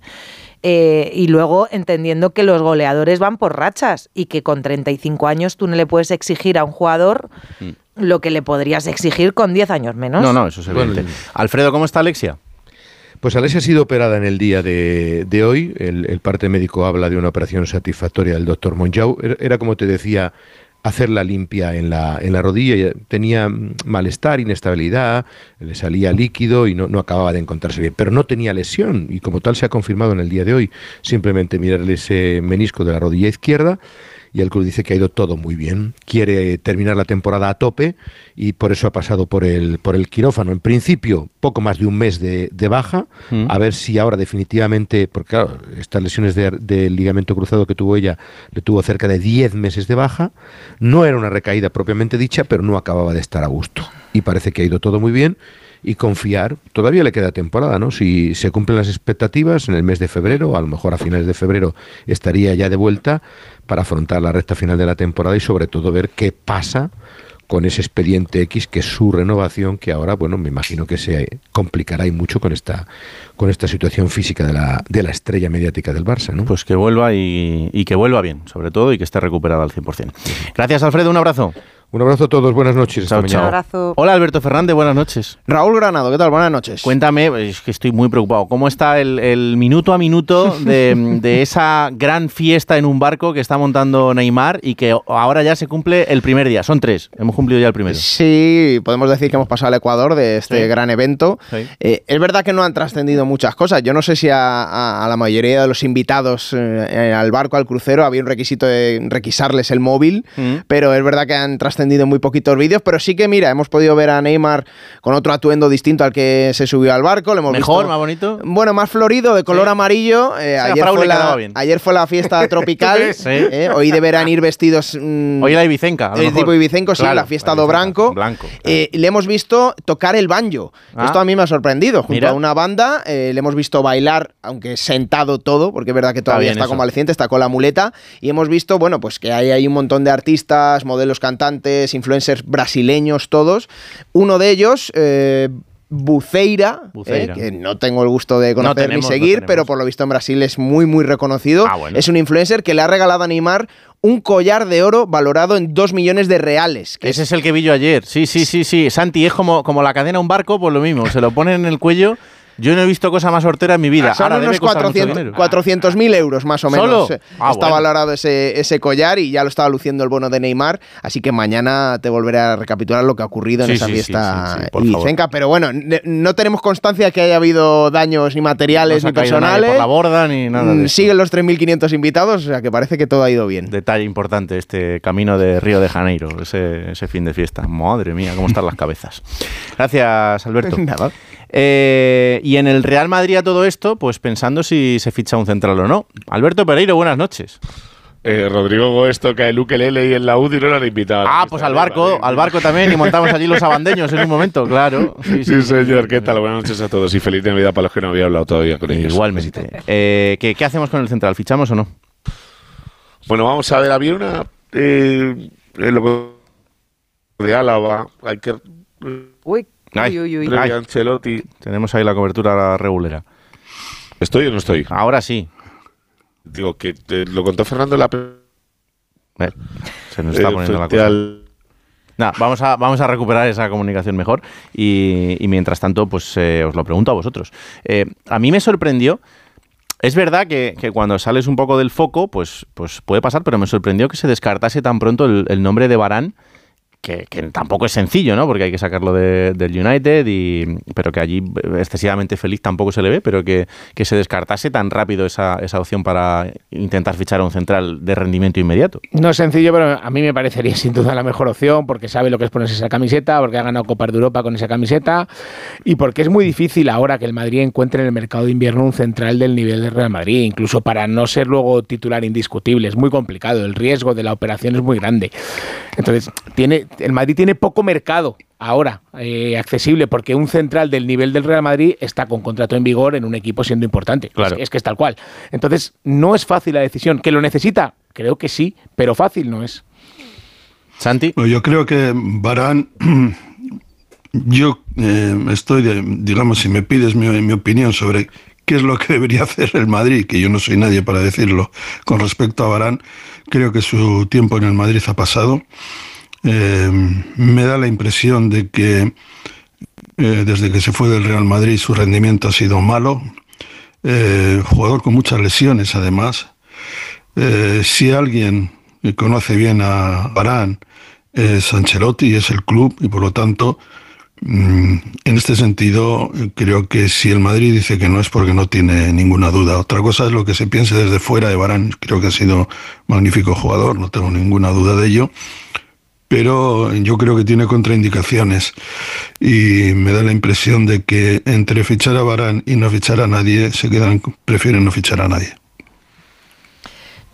[SPEAKER 11] eh, y luego entendiendo que los goleadores van por rachas y que con 35 años tú no le puedes exigir a un jugador lo que le podrías exigir con 10 años menos.
[SPEAKER 2] No, no, eso es evidente.
[SPEAKER 16] Bueno,
[SPEAKER 2] Alfredo, ¿cómo está Alexia?
[SPEAKER 16] Pues Alessia ha sido operada en el día de, hoy. El, parte médico habla de una operación satisfactoria del doctor Monjau. Era, era, como te decía, hacer la limpia en la, en la rodilla. Tenía malestar, inestabilidad, le salía líquido y no, no acababa de encontrarse bien. Pero no tenía lesión y como tal se ha confirmado en el día de hoy. Simplemente mirarle ese menisco de la rodilla izquierda y el club dice que ha ido todo muy bien. Quiere terminar la temporada a tope y por eso ha pasado por el, por el quirófano. En principio, poco más de un mes de, de baja,
[SPEAKER 2] Mm.
[SPEAKER 16] a ver si ahora definitivamente, porque claro, estas lesiones de- del ligamento cruzado que tuvo ella, le tuvo cerca de 10 meses de baja. No era una recaída propiamente dicha, pero no acababa de estar a gusto. Y parece que ha ido todo muy bien y confiar, todavía le queda temporada, ¿no? Si se cumplen las expectativas en el mes de febrero, a lo mejor a finales de febrero estaría ya de vuelta para afrontar la recta final de la temporada y sobre todo ver qué pasa con ese expediente X que es su renovación que ahora bueno me imagino que se complicará y mucho con esta con esta situación física de la, de la estrella mediática del Barça ¿no?
[SPEAKER 2] Pues que vuelva y, y que vuelva bien, sobre todo, y que esté recuperada al 100%. Gracias, Alfredo, un abrazo.
[SPEAKER 16] Un abrazo a todos, buenas noches.
[SPEAKER 2] Chao, chao.
[SPEAKER 16] mañana.
[SPEAKER 2] Hola, Alberto Fernández, buenas noches.
[SPEAKER 10] Raúl Granado, ¿qué tal? Buenas noches.
[SPEAKER 2] Cuéntame, es que estoy muy preocupado. ¿Cómo está el, el minuto a minuto de, [laughs] de esa gran fiesta en un barco que está montando Neymar y que ahora ya se cumple el primer día? Son tres, hemos cumplido ya el primero.
[SPEAKER 10] Sí, podemos decir que hemos pasado al Ecuador de este
[SPEAKER 2] Sí.
[SPEAKER 10] gran evento.
[SPEAKER 2] Sí.
[SPEAKER 10] Eh, es verdad que no han trascendido muchas cosas. Yo no sé si a, a- a la mayoría de los invitados eh, al barco, al crucero, había un requisito de requisarles el móvil,
[SPEAKER 2] Mm.
[SPEAKER 10] pero es verdad que han trascendido muy poquitos vídeos. Pero sí que, mira, hemos podido ver a Neymar con otro atuendo distinto al que se subió al barco. Le hemos
[SPEAKER 2] Mejor,
[SPEAKER 10] visto-
[SPEAKER 2] más bonito.
[SPEAKER 10] Bueno, más florido, de color amarillo. Eh, ayer, fue la, ayer fue la fiesta [laughs] tropical.
[SPEAKER 2] Sí.
[SPEAKER 10] eh, hoy deberán ir vestidos. mm,
[SPEAKER 2] Hoy la Ibicenca,
[SPEAKER 10] el
[SPEAKER 2] mejor.
[SPEAKER 10] tipo Ibicenco, sí,
[SPEAKER 2] Claro,
[SPEAKER 10] la fiesta do Branco.
[SPEAKER 2] blanco,
[SPEAKER 10] Eh, le hemos visto tocar el banjo.
[SPEAKER 2] Ah.
[SPEAKER 10] Esto a mí me ha sorprendido. Junto
[SPEAKER 2] Mira.
[SPEAKER 10] a una banda, eh, le hemos visto bailar, aunque sentado todo, porque es verdad que todavía está
[SPEAKER 2] eso.
[SPEAKER 10] convaleciente, está con la muleta. Y hemos visto, bueno, pues que hay, hay un montón de artistas, modelos cantantes, influencers brasileños, todos. Uno de ellos. eh, Buceira,
[SPEAKER 2] Buceira.
[SPEAKER 10] eh, que no tengo el gusto de conocer
[SPEAKER 2] tenemos,
[SPEAKER 10] ni seguir, pero por lo visto en Brasil es muy, muy reconocido.
[SPEAKER 2] Ah, bueno.
[SPEAKER 10] Es un influencer que le ha regalado a Neymar un collar de oro valorado en 2 millones de reales. Que
[SPEAKER 2] Ese es el que vi yo ayer. Sí, sí, sí, sí. Santi, es como, como la cadena a un barco, pues lo mismo. Se lo ponen en el cuello. Yo no he visto cosa más hortera en mi vida.
[SPEAKER 10] Son
[SPEAKER 2] Ahora
[SPEAKER 10] unos
[SPEAKER 2] costar mucho
[SPEAKER 10] 400
[SPEAKER 2] dinero.
[SPEAKER 10] 400.000 euros más o menos.
[SPEAKER 2] ¿Solo?
[SPEAKER 10] eh,
[SPEAKER 2] Ah,
[SPEAKER 10] está
[SPEAKER 2] bueno.
[SPEAKER 10] valorado ese, ese collar y ya lo estaba luciendo el bono de Neymar. Así que mañana te volveré a recapitular lo que ha ocurrido en esa
[SPEAKER 2] sí,
[SPEAKER 10] fiesta
[SPEAKER 2] sí,
[SPEAKER 10] ibicenca. Pero bueno, no tenemos constancia que haya habido daños ni
[SPEAKER 2] No
[SPEAKER 10] materiales
[SPEAKER 2] ha
[SPEAKER 10] ni personales.
[SPEAKER 2] por la borda ni nada de
[SPEAKER 10] Mm. Siguen los 3.500 invitados, o sea que parece que todo ha ido bien.
[SPEAKER 2] Detalle importante, este camino de Río de Janeiro, ese, ese fin de fiesta. Madre mía, cómo están las cabezas. Gracias, Alberto. [laughs]
[SPEAKER 10] Nada.
[SPEAKER 2] Eh, y en el Real Madrid a todo esto, pues pensando si se ficha un central o no. Alberto Pereiro, buenas noches.
[SPEAKER 18] Eh, Rodrigo Gómez toca el ukelele y en la UDI no lo han invitado.
[SPEAKER 2] Ah, pues al barco, al barco también, y montamos allí los abandeños en un momento, claro. Sí,
[SPEAKER 18] Sí, señor, ¿qué tal? Buenas noches a todos y feliz Navidad para los que no había hablado todavía con ellos.
[SPEAKER 2] Igualmente. Eh, ¿qué, qué hacemos con el central? ¿Fichamos o no?
[SPEAKER 18] Bueno, vamos a ver, había una. Eh, de Álava, hay que.
[SPEAKER 11] Uy,
[SPEAKER 2] Ay,
[SPEAKER 11] uy, uy, uy.
[SPEAKER 18] Previa
[SPEAKER 2] Ay.
[SPEAKER 18] Ancelotti.
[SPEAKER 2] Tenemos ahí la cobertura regulera.
[SPEAKER 18] ¿Estoy o no estoy?
[SPEAKER 2] Ahora sí.
[SPEAKER 18] Digo que eh, lo contó Fernando la.
[SPEAKER 2] Eh, se nos está
[SPEAKER 18] eh,
[SPEAKER 2] poniendo la cosa.
[SPEAKER 18] al-
[SPEAKER 2] vamos a, vamos a recuperar esa comunicación mejor y, y mientras tanto, pues eh, os lo pregunto a vosotros. A mí me sorprendió. Es verdad que, que cuando sales un poco del foco, pues, pues puede pasar, pero me sorprendió que se descartase tan pronto el, el nombre de Barán que, tampoco es sencillo, ¿no? Porque hay que sacarlo de- del United, y, pero que allí excesivamente feliz tampoco se le ve, pero que, que se descartase tan rápido esa, esa opción para intentar fichar a un central de rendimiento inmediato.
[SPEAKER 13] No es sencillo, pero a mí me parecería sin duda la mejor opción porque sabe lo que es ponerse esa camiseta, porque ha ganado Copas de Europa con esa camiseta y porque es muy difícil ahora que el Madrid encuentre en el mercado de invierno un central del nivel del Real Madrid, incluso para no ser luego titular indiscutible. Es muy complicado, el riesgo de la operación es muy grande. Entonces, tiene, el Madrid tiene poco mercado ahora eh, accesible porque un central del nivel del Real Madrid está con contrato en vigor en un equipo siendo importante. Es, es que es tal cual. Entonces, no es fácil la decisión. ¿Que lo necesita? Creo que sí, pero fácil no es.
[SPEAKER 2] Santi.
[SPEAKER 9] Bueno, yo creo que Barán, [clears throat] yo eh, estoy, de- digamos, si me pides mi, mi opinión sobre qué es lo que debería [laughs] hacer el Madrid, que yo no soy nadie para decirlo, con respecto a Barán, creo que su tiempo en el Madrid ha pasado. Eh, me da la impresión de que eh, desde que se fue del Real Madrid su rendimiento ha sido malo. Eh, jugador con muchas lesiones, además. Si alguien conoce bien a Barán es Ancelotti, es el club y por lo tanto, mm, en este sentido, creo que si el Madrid dice que no es porque no tiene ninguna duda. Otra cosa es lo que se piense desde fuera de Barán. Creo que ha sido magnífico jugador, no tengo ninguna duda de ello. Pero yo creo que tiene contraindicaciones y me da la impresión de que entre fichar a Barán y no fichar a nadie, se quedan, prefieren no fichar a nadie.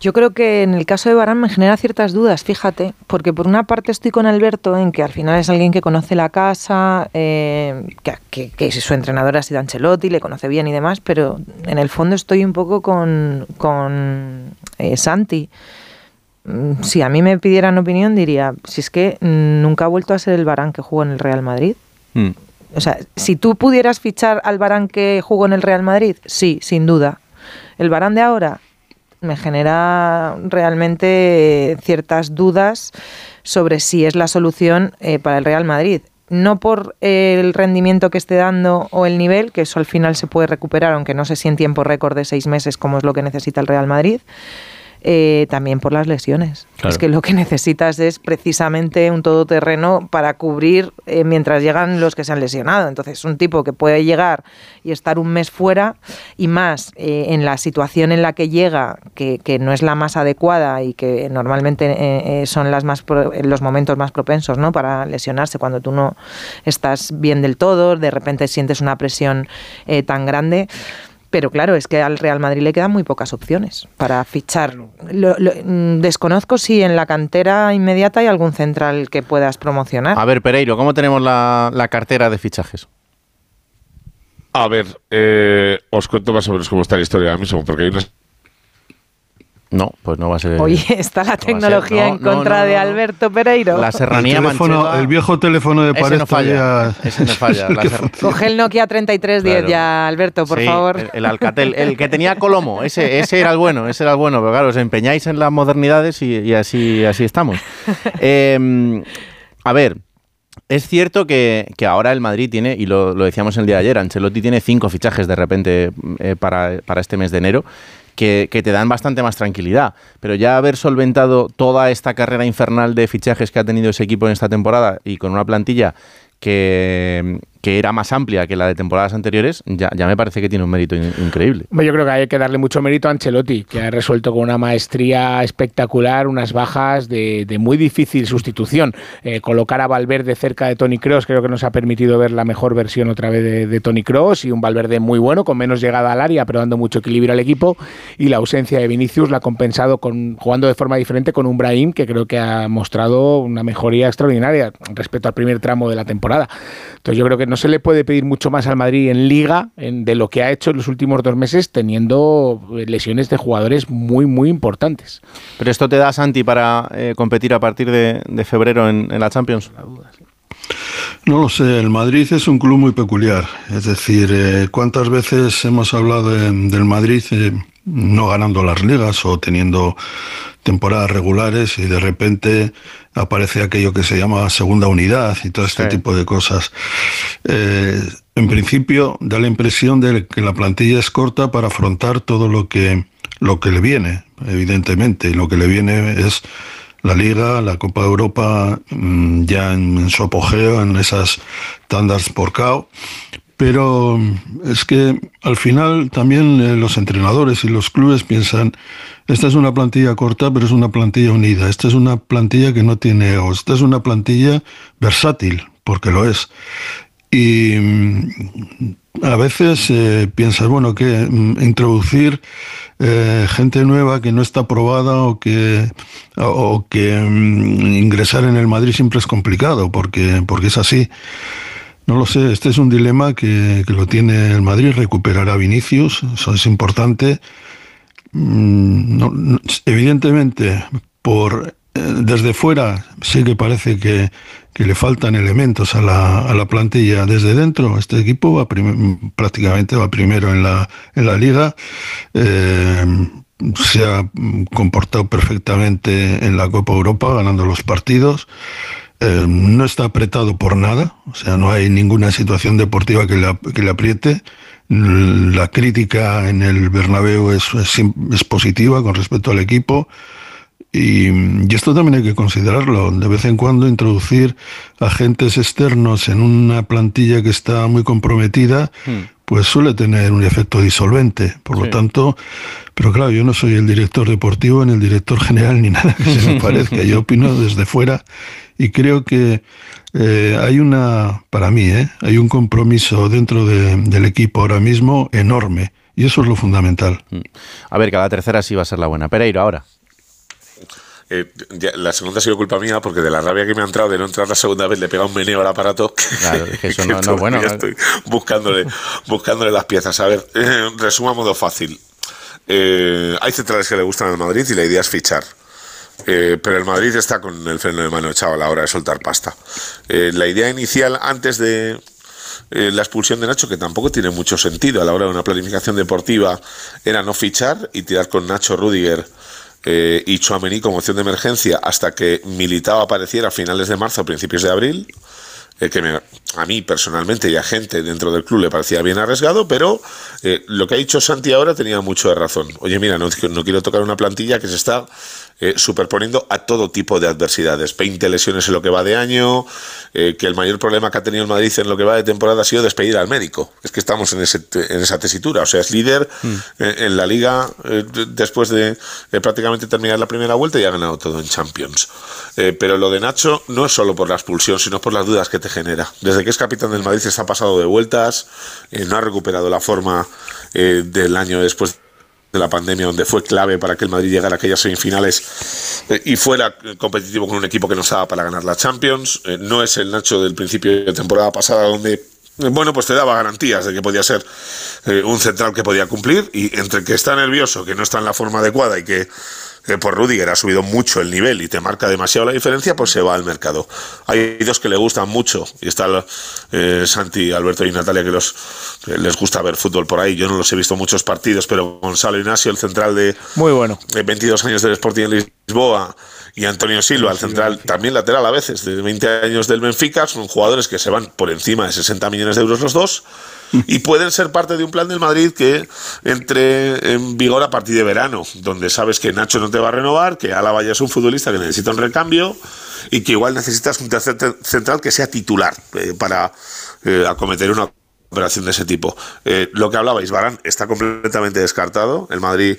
[SPEAKER 11] Yo creo que en el caso de Barán me genera ciertas dudas, fíjate, porque por una parte estoy con Alberto en que al final es alguien que conoce la casa, eh, que, que- su entrenador ha sido Ancelotti, le conoce bien y demás, pero en el fondo estoy un poco con, con eh, Santi. Mm, Si a mí me pidieran opinión diría, si es que mm, nunca ha vuelto a ser el Barán que jugó en el Real Madrid.
[SPEAKER 2] Hmm.
[SPEAKER 11] O sea, si tú pudieras fichar al Barán que jugó en el Real Madrid, sí, sin duda. El Barán de ahora me genera realmente ciertas dudas sobre si es la solución eh, para el Real Madrid. No por el rendimiento que esté dando o el nivel, que eso al final se puede recuperar, aunque no sé si en tiempo récord de seis meses, como es lo que necesita el Real Madrid, eh, también por las lesiones.
[SPEAKER 2] Claro.
[SPEAKER 11] Es que lo que necesitas es precisamente un todoterreno para cubrir eh, mientras llegan los que se han lesionado. Entonces, un tipo que puede llegar y estar un mes fuera y más eh, en la situación en la que llega, que, que no es la más adecuada y que normalmente eh, son las más pro- los momentos más propensos ¿no? para lesionarse cuando tú no estás bien del todo, de repente sientes una presión eh, tan grande. Pero claro, es que al Real Madrid le quedan muy pocas opciones para fichar. Lo- lo- mm, desconozco si en la cantera inmediata hay algún central que puedas promocionar.
[SPEAKER 2] A ver, Pereiro, ¿cómo tenemos la, la cartera de fichajes?
[SPEAKER 18] A ver, eh, os cuento más o menos cómo está la historia ahora mismo, porque hay unas
[SPEAKER 2] No, pues no va a ser.
[SPEAKER 11] Oye, [laughs] está la tecnología
[SPEAKER 2] no,
[SPEAKER 11] en
[SPEAKER 2] no,
[SPEAKER 11] contra
[SPEAKER 2] no,
[SPEAKER 11] de. Alberto Pereiro.
[SPEAKER 2] La serranía
[SPEAKER 9] el, teléfono-
[SPEAKER 2] manchega-
[SPEAKER 9] el viejo teléfono de
[SPEAKER 2] Ese
[SPEAKER 9] pared
[SPEAKER 2] no falla,
[SPEAKER 9] todavía-
[SPEAKER 2] ese no falla,
[SPEAKER 9] es el
[SPEAKER 2] la.
[SPEAKER 11] Coge el Nokia 3310
[SPEAKER 2] Claro.
[SPEAKER 11] ya, Alberto, por
[SPEAKER 2] Sí,
[SPEAKER 11] favor.
[SPEAKER 2] El, el Alcatel, el que tenía Colomo, ese, ese era el bueno, ese era el bueno, pero claro, os empeñáis en las modernidades y, y así, así estamos. [laughs] Eh, a ver, es cierto que, que ahora el Madrid tiene, y lo, lo decíamos el día de ayer, Ancelotti tiene cinco fichajes de repente eh, para, para este mes de enero. Que, te dan bastante más tranquilidad. Pero ya haber solventado toda esta carrera infernal de fichajes que ha tenido ese equipo en esta temporada y con una plantilla que, que era más amplia que la de temporadas anteriores, ya, me parece que tiene un mérito in- increíble.
[SPEAKER 13] Yo creo que hay que darle mucho mérito a Ancelotti, que ha resuelto con una maestría espectacular unas bajas de, de muy difícil sustitución. Eh, colocar a Valverde cerca de Tony Cross creo que nos ha permitido ver la mejor versión otra vez de, de Tony Cross y un Valverde muy bueno, con menos llegada al área, pero dando mucho equilibrio al equipo. Y la ausencia de Vinicius la ha compensado con, jugando de forma diferente con un Brahim que creo que ha mostrado una mejoría extraordinaria respecto al primer tramo de la temporada. Entonces yo creo que no se le puede pedir mucho más al Madrid en liga en- de lo que ha hecho en los últimos dos meses teniendo eh, lesiones de jugadores muy, muy importantes.
[SPEAKER 2] Pero esto te da, Santi, para eh, competir a partir de, de febrero en, en la Champions.
[SPEAKER 9] No lo sé, el Madrid es un club muy peculiar. Es decir, eh, ¿cuántas veces hemos hablado de- del Madrid? Eh, no ganando las ligas o teniendo temporadas regulares y de repente aparece aquello que se llama segunda unidad y todo este tipo de cosas. Eh, en principio da la impresión de que la plantilla es corta para afrontar todo lo que, lo que le viene, evidentemente, y lo que le viene es la Liga, la Copa de Europa mm, ya en, su apogeo, en esas tandas por KO. Pero es que al final también eh, los entrenadores y los clubes piensan, esta es una plantilla corta, pero es una plantilla unida, esta es una plantilla que no tiene egos, esta es una plantilla versátil, porque lo es. Y mm, a veces eh, piensas, bueno, que mm, introducir eh, gente nueva que no está probada o que, o que mm, ingresar en el Madrid siempre es complicado, porque, porque es así. No lo sé, este es un dilema que, lo tiene el Madrid, recuperar a Vinicius, eso es importante. Mm, evidentemente, por eh, desde fuera sí que parece que, le faltan elementos a la, a la, plantilla. Desde dentro, este equipo va prácticamente va primero en la, en la liga. Eh, se ha comportado perfectamente en la Copa Europa, ganando los partidos. Eh, no está apretado por nada, o sea, no hay ninguna situación deportiva que le, que le apriete. La crítica en el Bernabéu es, positiva con respecto al equipo. Y, y, esto también hay que considerarlo. De vez en cuando introducir agentes externos en una plantilla que está muy comprometida, hmm. Pues suele tener un efecto disolvente. Por lo tanto, pero claro, yo no soy el director deportivo, ni el director [laughs] general, ni nada que se me parezca. Yo opino desde fuera y creo que eh, hay una, para mí, ¿eh? hay un compromiso dentro del equipo ahora mismo enorme y eso es lo fundamental.
[SPEAKER 2] Mm. A ver, cada tercera sí va a ser la buena. Pereiro, ahora.
[SPEAKER 18] Eh, la segunda ha sido culpa mía porque de la rabia que me ha entrado de no entrar la segunda vez le pega un meneo al aparato.
[SPEAKER 2] Claro, que eso [laughs] no, bueno.
[SPEAKER 18] estoy buscándole, buscándole las piezas. A ver, eh, resuma modo fácil. hay centrales que le gustan al Madrid y la idea es fichar. Eh, pero el Madrid está con el freno de mano echado a la hora de soltar pasta. Eh, la idea inicial antes de eh, la expulsión de Nacho, que tampoco tiene mucho sentido a la hora de una planificación deportiva, era no fichar y tirar con Nacho Rudiger y Chuamení como opción de emergencia hasta que Militao apareciera a finales de marzo, principios de abril. que a mí personalmente y a gente dentro del club le parecía bien arriesgado, pero lo que ha dicho Santi ahora tenía mucho de razón. Oye, mira, no quiero tocar una plantilla que se está eh, superponiendo a todo tipo de adversidades. 20 lesiones en lo que va de año, eh, que el mayor problema que ha tenido el Madrid en lo que va de temporada ha sido despedir al médico. Es que estamos en, ese, en esa tesitura. O sea, es líder mm. eh, en la liga después de prácticamente terminar la primera vuelta y ha ganado todo en Champions. pero lo de Nacho no es solo por la expulsión, sino por las dudas que te genera. Desde que es capitán del Madrid está pasado de vueltas, no ha recuperado la forma del año después de la pandemia, donde fue clave para que el Madrid llegara a aquellas semifinales eh, y fuera competitivo con un equipo que no estaba para ganar la Champions. Eh, no es el Nacho del principio de temporada pasada, donde eh, bueno, pues te daba garantías de que podía ser un central que podía cumplir y entre que está nervioso, que no está en la forma adecuada y que por Rudiger ha subido mucho el nivel y te marca demasiado la diferencia, pues se va al mercado. Hay dos que le gustan mucho, y está eh, Santi, Alberto y Natalia, que los les gusta ver fútbol por ahí. Yo no los he visto muchos partidos, pero Gonzalo Ignacio, el central de,
[SPEAKER 10] Muy bueno.
[SPEAKER 18] de 22 años del Sporting en Lisboa, y Antonio Silva, el central, también lateral a veces, de 20 años del Benfica, son jugadores que se van por encima de 60 millones de euros los dos y pueden ser parte de un plan del Madrid que entre en vigor a partir de verano, donde sabes que Nacho no te va a renovar, que Álava ya es un futbolista que necesita un recambio y que igual necesitas un tercer central que sea titular eh, para eh, acometer una operación de ese tipo. Eh, lo que hablabais, Barán está completamente descartado. El Madrid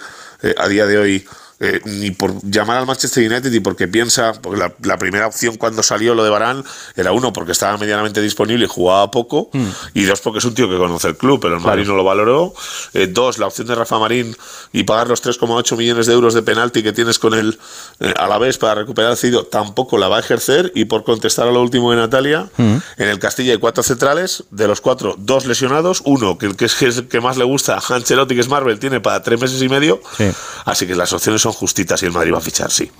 [SPEAKER 18] a día de hoy eh, ni por llamar al Manchester United ni porque piensa, porque la, primera opción cuando salió lo de Barán era uno porque estaba medianamente disponible y jugaba poco, hmm. y dos porque es un tío que conoce el club, pero el Madrid no lo valoró. Eh, dos, la opción de Rafa Marín y pagar los 3,8 millones de euros de penalti que tienes con él eh, a la vez para recuperar el cedido, tampoco la va a ejercer. Y por contestar a lo último de Natalia, hmm. en el Castilla hay cuatro centrales, de los cuatro, dos lesionados, uno que el que es, el que más le gusta, Ancelotti, que es Marvel, tiene para tres meses y medio, así que las opciones son justitas y el Madrid va a fichar, sí.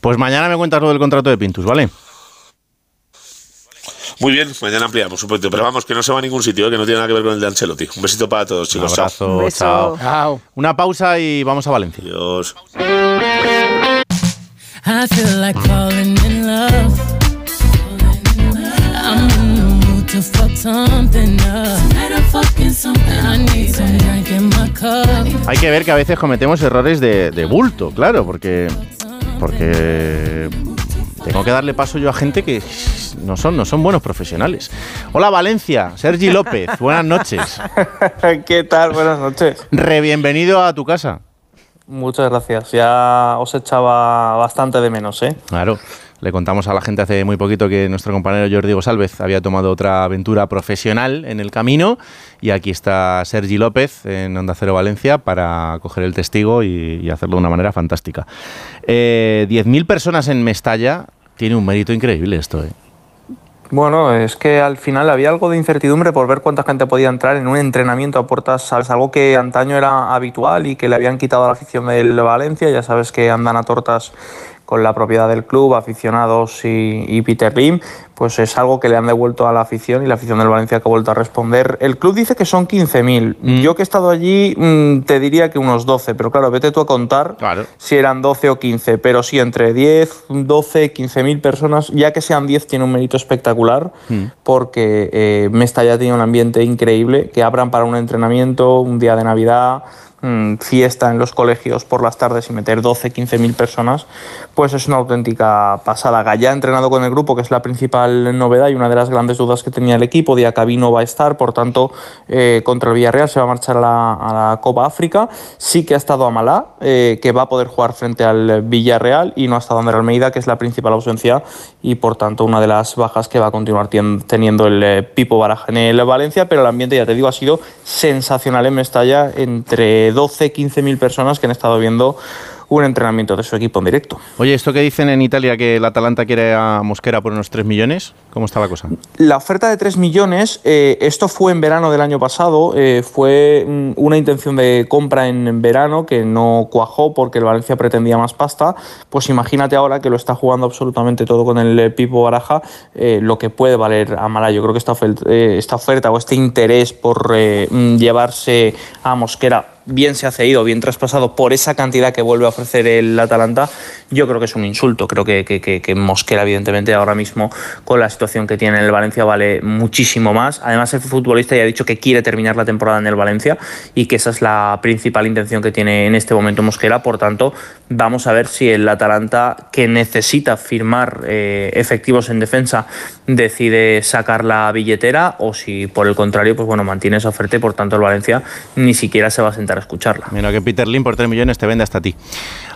[SPEAKER 2] Pues mañana me cuentas lo del contrato de Pintus, ¿vale?
[SPEAKER 18] Muy bien, mañana ampliamos un poquito, pero vamos, que no se va a ningún sitio, ¿eh? que no tiene nada que ver con el de Ancelotti. Un besito para todos,
[SPEAKER 2] Un
[SPEAKER 18] chicos.
[SPEAKER 2] abrazo, chao. Una pausa y vamos a Valencia.
[SPEAKER 18] Adiós.
[SPEAKER 19] I feel like falling in love. I'm in the mood to fuck something up. I need some drink in my cup.
[SPEAKER 2] Hay que ver que a veces cometemos errores de, de bulto, claro, porque, porque tengo que darle paso yo a gente que no son, no son buenos profesionales. Hola Valencia, Sergi López, [laughs] buenas noches. [laughs]
[SPEAKER 20] ¿Qué tal? Buenas noches.
[SPEAKER 2] Re bienvenido a tu casa.
[SPEAKER 20] Muchas gracias. Ya os echaba bastante de menos, ¿eh?
[SPEAKER 2] Claro. Le contamos a la gente hace muy poquito que nuestro compañero Jordi González había tomado otra aventura profesional en el camino y aquí está Sergi López en Onda Cero Valencia para coger el testigo y, y hacerlo de una manera fantástica. Eh, 10.000 personas en Mestalla tiene un mérito increíble esto. ¿eh?
[SPEAKER 20] Bueno, es que al final había algo de incertidumbre por ver cuánta gente podía entrar en un entrenamiento a puertas, ¿sabes? Algo que antaño era habitual y que le habían quitado a la afición del Valencia. Ya sabes que andan a tortas con la propiedad del club, aficionados y, y Peter Lim, pues es algo que le han devuelto a la afición y la afición del Valencia que ha vuelto a responder. El club dice que son 15.000. Yo que he estado allí mm, te diría que unos 12, pero claro, vete tú a contar si eran 12 o 15, pero sí entre 10, 12, 15.000 personas, ya que sean 10 tiene un mérito espectacular porque eh, Mestalla tiene un ambiente increíble, que abran para un entrenamiento, un día de Navidad, mm, fiesta en los colegios por las tardes y meter 12, 15 mil personas, pues es una auténtica pasada. Gaya ha entrenado con el grupo, que es la principal novedad y una de las grandes dudas que tenía el equipo. Diacabí no va a estar, por tanto, eh, contra el Villarreal se va a marchar a la, Copa África. Sí que ha estado Amalá, eh, que va a poder jugar frente al Villarreal, y no ha estado Ander Almeida, que es la principal ausencia y por tanto una de las bajas que va a continuar teniendo el eh, Pipo Baraja en el Valencia, pero el ambiente, ya te digo, ha sido sensacional en Mestalla, entre 12 15 mil personas que han estado viendo un entrenamiento de su equipo en directo.
[SPEAKER 2] Oye, esto que dicen en Italia que el Atalanta quiere a Mosquera por unos 3 millones, ¿cómo está la cosa?
[SPEAKER 20] La oferta de 3 millones, eh, esto fue en verano del año pasado, eh, fue mm, una intención de compra en verano que no cuajó porque el Valencia pretendía más pasta. Pues imagínate ahora que lo está jugando absolutamente todo con el eh, Pipo Baraja, eh, lo que puede valer a Mala. Yo creo que esta, oferta o este interés por mm, llevarse a Mosquera bien se ha cedido, bien traspasado por esa cantidad que vuelve a ofrecer el Atalanta, yo creo que es un insulto. Creo que, que, que- que Mosquera, evidentemente, ahora mismo, con la situación que tiene en el Valencia, vale muchísimo más. Además, el futbolista ya ha dicho que quiere terminar la temporada en el Valencia y que esa es la principal intención que tiene en este momento Mosquera. Por tanto, vamos a ver si el Atalanta, que necesita firmar eh, efectivos en defensa, decide sacar la billetera o si, por el contrario, pues bueno, mantiene esa oferta y por tanto el Valencia ni siquiera se va a sentar a escucharla.
[SPEAKER 2] Mira que Peter Lim por 3 millones te vende hasta ti.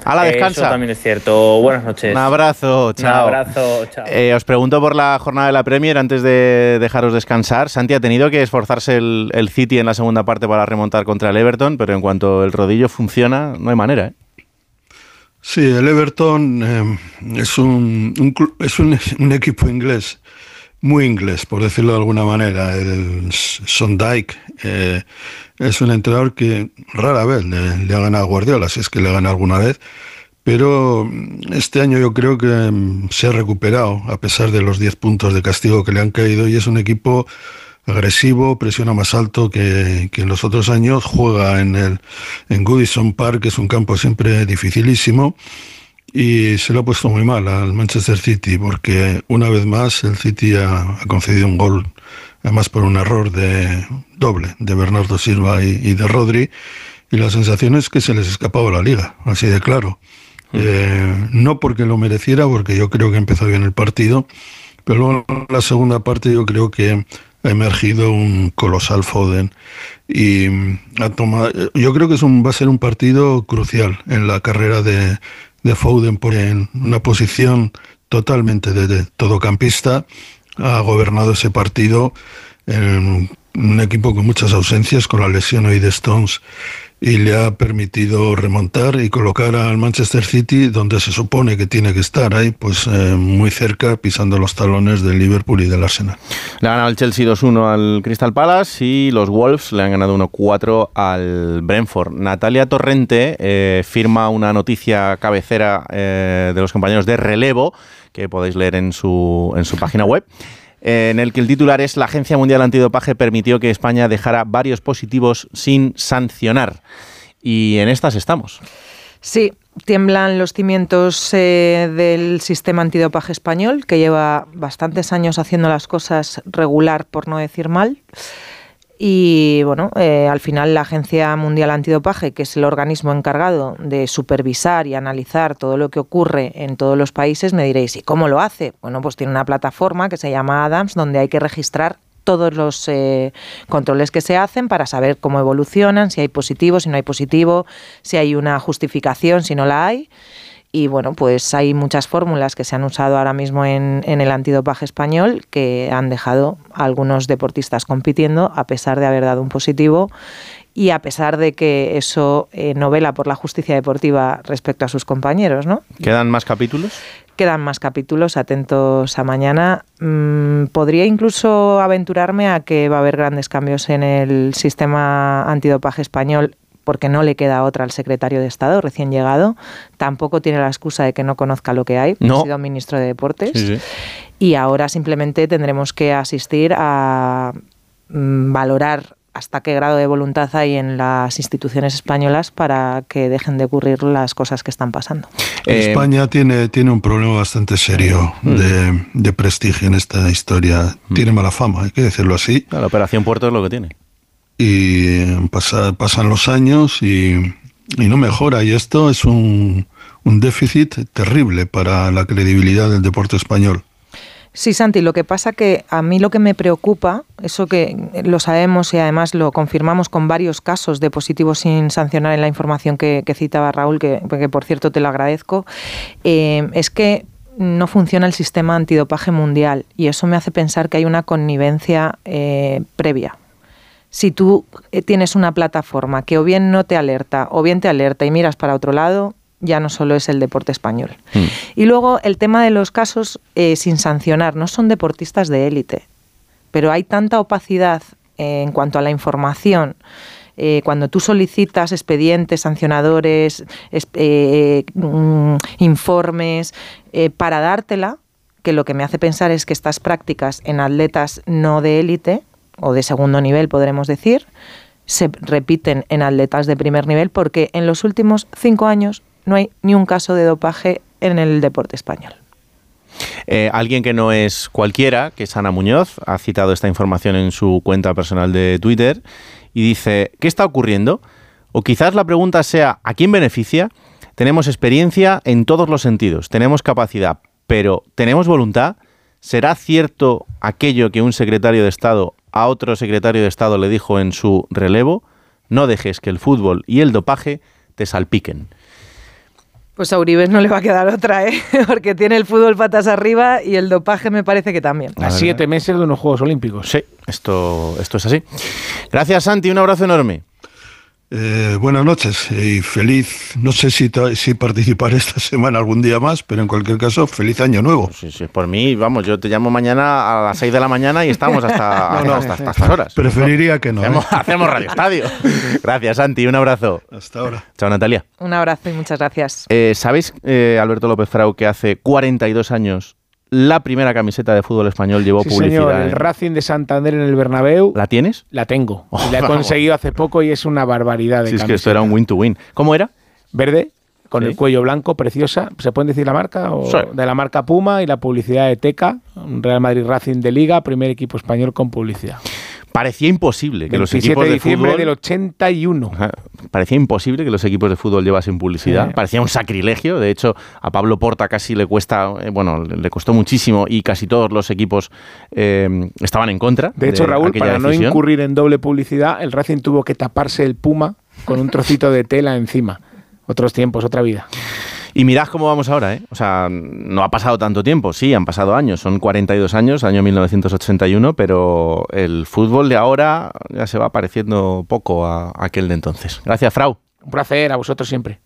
[SPEAKER 2] A la
[SPEAKER 20] Eso
[SPEAKER 2] descansa.
[SPEAKER 20] también es cierto. Buenas noches.
[SPEAKER 2] Un abrazo, chao.
[SPEAKER 20] Un abrazo, chao.
[SPEAKER 2] Eh, os pregunto por la jornada de la Premier antes de dejaros descansar. Santi ha tenido que esforzarse el, el City en la segunda parte para remontar contra el Everton, pero en cuanto el rodillo funciona, no hay manera. ¿eh?
[SPEAKER 9] Sí, el Everton eh, es, un, es un, un equipo inglés, muy inglés, por decirlo de alguna manera. El Sondike eh, es un entrenador que rara vez le, le ha ganado a Guardiola, si es que le ha ganado alguna vez. Pero mm, este año yo creo que mm, se ha recuperado, a pesar de los 10 puntos de castigo que le han caído, y es un equipo agresivo, presiona más alto que, que en los otros años, juega en el en Goodison Park, que es un campo siempre dificilísimo, y se lo ha puesto muy mal al Manchester City, porque una vez más el City ha, ha concedido un gol, además por un error de doble de Bernardo Silva y, y de Rodri, y la sensación es que se les escapaba la liga, así de claro. Eh, no porque lo mereciera, porque yo creo que empezó bien el partido, pero luego en la segunda parte yo creo que ha emergido un colosal Foden y mm, ha tomado, yo creo que es un, va a ser un partido crucial en la carrera de, de Foden porque en una posición totalmente de, de todocampista ha gobernado ese partido en un equipo con muchas ausencias, con la lesión hoy de Stones y le ha permitido remontar y colocar al Manchester City donde se supone que tiene que estar ahí, pues eh, muy cerca, pisando los talones del Liverpool y del Arsenal.
[SPEAKER 2] Le ha ganado el Chelsea 2-1 al Crystal Palace y los Wolves le han ganado 1-4 al Brentford. Natalia Torrente eh, firma una noticia cabecera eh, de los compañeros de relevo que podéis leer en su, en su página web. En el que el titular es La Agencia Mundial Antidopaje permitió que España dejara varios positivos sin sancionar. Y en estas estamos.
[SPEAKER 11] Sí, tiemblan los cimientos eh, del sistema antidopaje español, que lleva bastantes años haciendo las cosas regular, por no decir mal. Y bueno, eh, al final la Agencia Mundial Antidopaje, que es el organismo encargado de supervisar y analizar todo lo que ocurre en todos los países, me diréis, ¿y cómo lo hace? Bueno, pues tiene una plataforma que se llama ADAMS, donde hay que registrar todos los eh, controles que se hacen para saber cómo evolucionan, si hay positivo, si no hay positivo, si hay una justificación, si no la hay. Y bueno, pues hay muchas fórmulas que se han usado ahora mismo en, en, el antidopaje español que han dejado a algunos deportistas compitiendo a pesar de haber dado un positivo y a pesar de que eso eh, no vela por la justicia deportiva respecto a sus compañeros, ¿no?
[SPEAKER 2] ¿Quedan más capítulos?
[SPEAKER 11] Quedan más capítulos, atentos a mañana. Mm, podría incluso aventurarme a que va a haber grandes cambios en el sistema antidopaje español porque no le queda otra al secretario de Estado recién llegado. Tampoco tiene la excusa de que no conozca lo que hay,
[SPEAKER 2] no.
[SPEAKER 11] ha sido ministro de Deportes.
[SPEAKER 2] Sí, sí.
[SPEAKER 11] Y ahora simplemente tendremos que asistir a mm, valorar hasta qué grado de voluntad hay en las instituciones españolas para que dejen de ocurrir las cosas que están pasando.
[SPEAKER 9] Eh, España tiene, tiene un problema bastante serio
[SPEAKER 2] Mm.
[SPEAKER 9] de, de, prestigio en esta historia. Tiene mala fama, hay que decirlo así.
[SPEAKER 2] La Operación Puerto es lo que tiene
[SPEAKER 9] y pasa, pasan los años y, no mejora. Y esto es un, déficit terrible para la credibilidad del deporte español.
[SPEAKER 11] Sí, Santi, lo que pasa que a mí lo que me preocupa, eso que lo sabemos y además lo confirmamos con varios casos de positivos sin sancionar en la información que, citaba Raúl, que, que, por cierto te lo agradezco, eh, es que no funciona el sistema antidopaje mundial y eso me hace pensar que hay una connivencia eh, previa si tú eh, tienes una plataforma que o bien no te alerta o bien te alerta y miras para otro lado, ya no solo es el deporte español. Mm. Y luego el tema de los casos eh, sin sancionar, no son deportistas de élite, pero hay tanta opacidad eh, en cuanto a la información. Eh, cuando tú solicitas expedientes, sancionadores, mm, informes, para dártela, que lo que me hace pensar es que estas prácticas en atletas no de élite, o de segundo nivel, podremos decir, se repiten en atletas de primer nivel porque en los últimos cinco años no hay ni un caso de dopaje en el deporte español.
[SPEAKER 2] Eh, alguien que no es cualquiera, que es Ana Muñoz, ha citado esta información en su cuenta personal de Twitter y dice, ¿qué está ocurriendo? O quizás la pregunta sea, ¿a quién beneficia? Tenemos experiencia en todos los sentidos, tenemos capacidad, pero ¿tenemos voluntad? ¿Será cierto aquello que un secretario de Estado a otro secretario de Estado le dijo en su relevo? No dejes que el fútbol y el dopaje te salpiquen.
[SPEAKER 11] Pues a Uribe no le va a quedar otra, ¿eh? [laughs] porque tiene el fútbol patas arriba y el dopaje me parece que también.
[SPEAKER 13] A siete meses de unos Juegos Olímpicos.
[SPEAKER 2] Sí, esto, esto es así. Gracias, Santi, un abrazo enorme.
[SPEAKER 9] Eh, buenas noches y feliz, no sé si, si participaré [laughs] esta semana algún día más, pero en cualquier caso, feliz año nuevo.
[SPEAKER 2] Sí, sí, por mí, vamos, yo te llamo mañana a las 6 de la mañana y estamos hasta, [laughs] no, no, hasta, hasta, estas horas.
[SPEAKER 9] Preferiría que no.
[SPEAKER 2] Hacemos,
[SPEAKER 9] ¿eh? [laughs]
[SPEAKER 2] hacemos Radio Estadio. Gracias, Santi, un abrazo.
[SPEAKER 9] Hasta ahora.
[SPEAKER 2] Chao, Natalia.
[SPEAKER 11] Un abrazo y muchas gracias.
[SPEAKER 2] Eh, ¿Sabéis, eh, Alberto López Frau, que hace 42 años la primera camiseta de fútbol español llevó
[SPEAKER 13] sí,
[SPEAKER 2] publicidad.
[SPEAKER 13] Señor, el Racing de Santander en el Bernabéu.
[SPEAKER 2] ¿La tienes?
[SPEAKER 13] La tengo. Oh, la he conseguido hace poco y es una barbaridad de
[SPEAKER 2] sí, es que esto era un win to win. ¿Cómo era?
[SPEAKER 13] Verde, con
[SPEAKER 2] Sí.
[SPEAKER 13] el cuello blanco, preciosa. ¿Se puede decir la marca? O
[SPEAKER 2] Sí.
[SPEAKER 13] De la marca Puma y la publicidad de Teca, un Real Madrid Racing de Liga, primer equipo español con publicidad.
[SPEAKER 2] Parecía imposible que los
[SPEAKER 13] 27
[SPEAKER 2] equipos
[SPEAKER 13] de
[SPEAKER 2] de
[SPEAKER 13] diciembre
[SPEAKER 2] fútbol...
[SPEAKER 13] del 81.
[SPEAKER 2] Ajá. Parecía imposible que los equipos de fútbol llevasen publicidad.
[SPEAKER 13] Sí.
[SPEAKER 2] Parecía un sacrilegio. De hecho, a Pablo Porta casi le cuesta, eh, bueno, le costó muchísimo y casi todos los equipos eh, estaban en contra.
[SPEAKER 13] De hecho, Raúl, para no incurrir en doble publicidad, el Racing tuvo que taparse el Puma con un trocito de tela encima. Otros tiempos, otra vida.
[SPEAKER 2] Y mirad cómo vamos ahora, ¿eh? O sea, no ha pasado tanto tiempo, sí, han pasado años, son 42 años, año 1981, pero el fútbol de ahora ya se va pareciendo poco a aquel de entonces. Gracias, Frau.
[SPEAKER 13] Un placer, a vosotros siempre.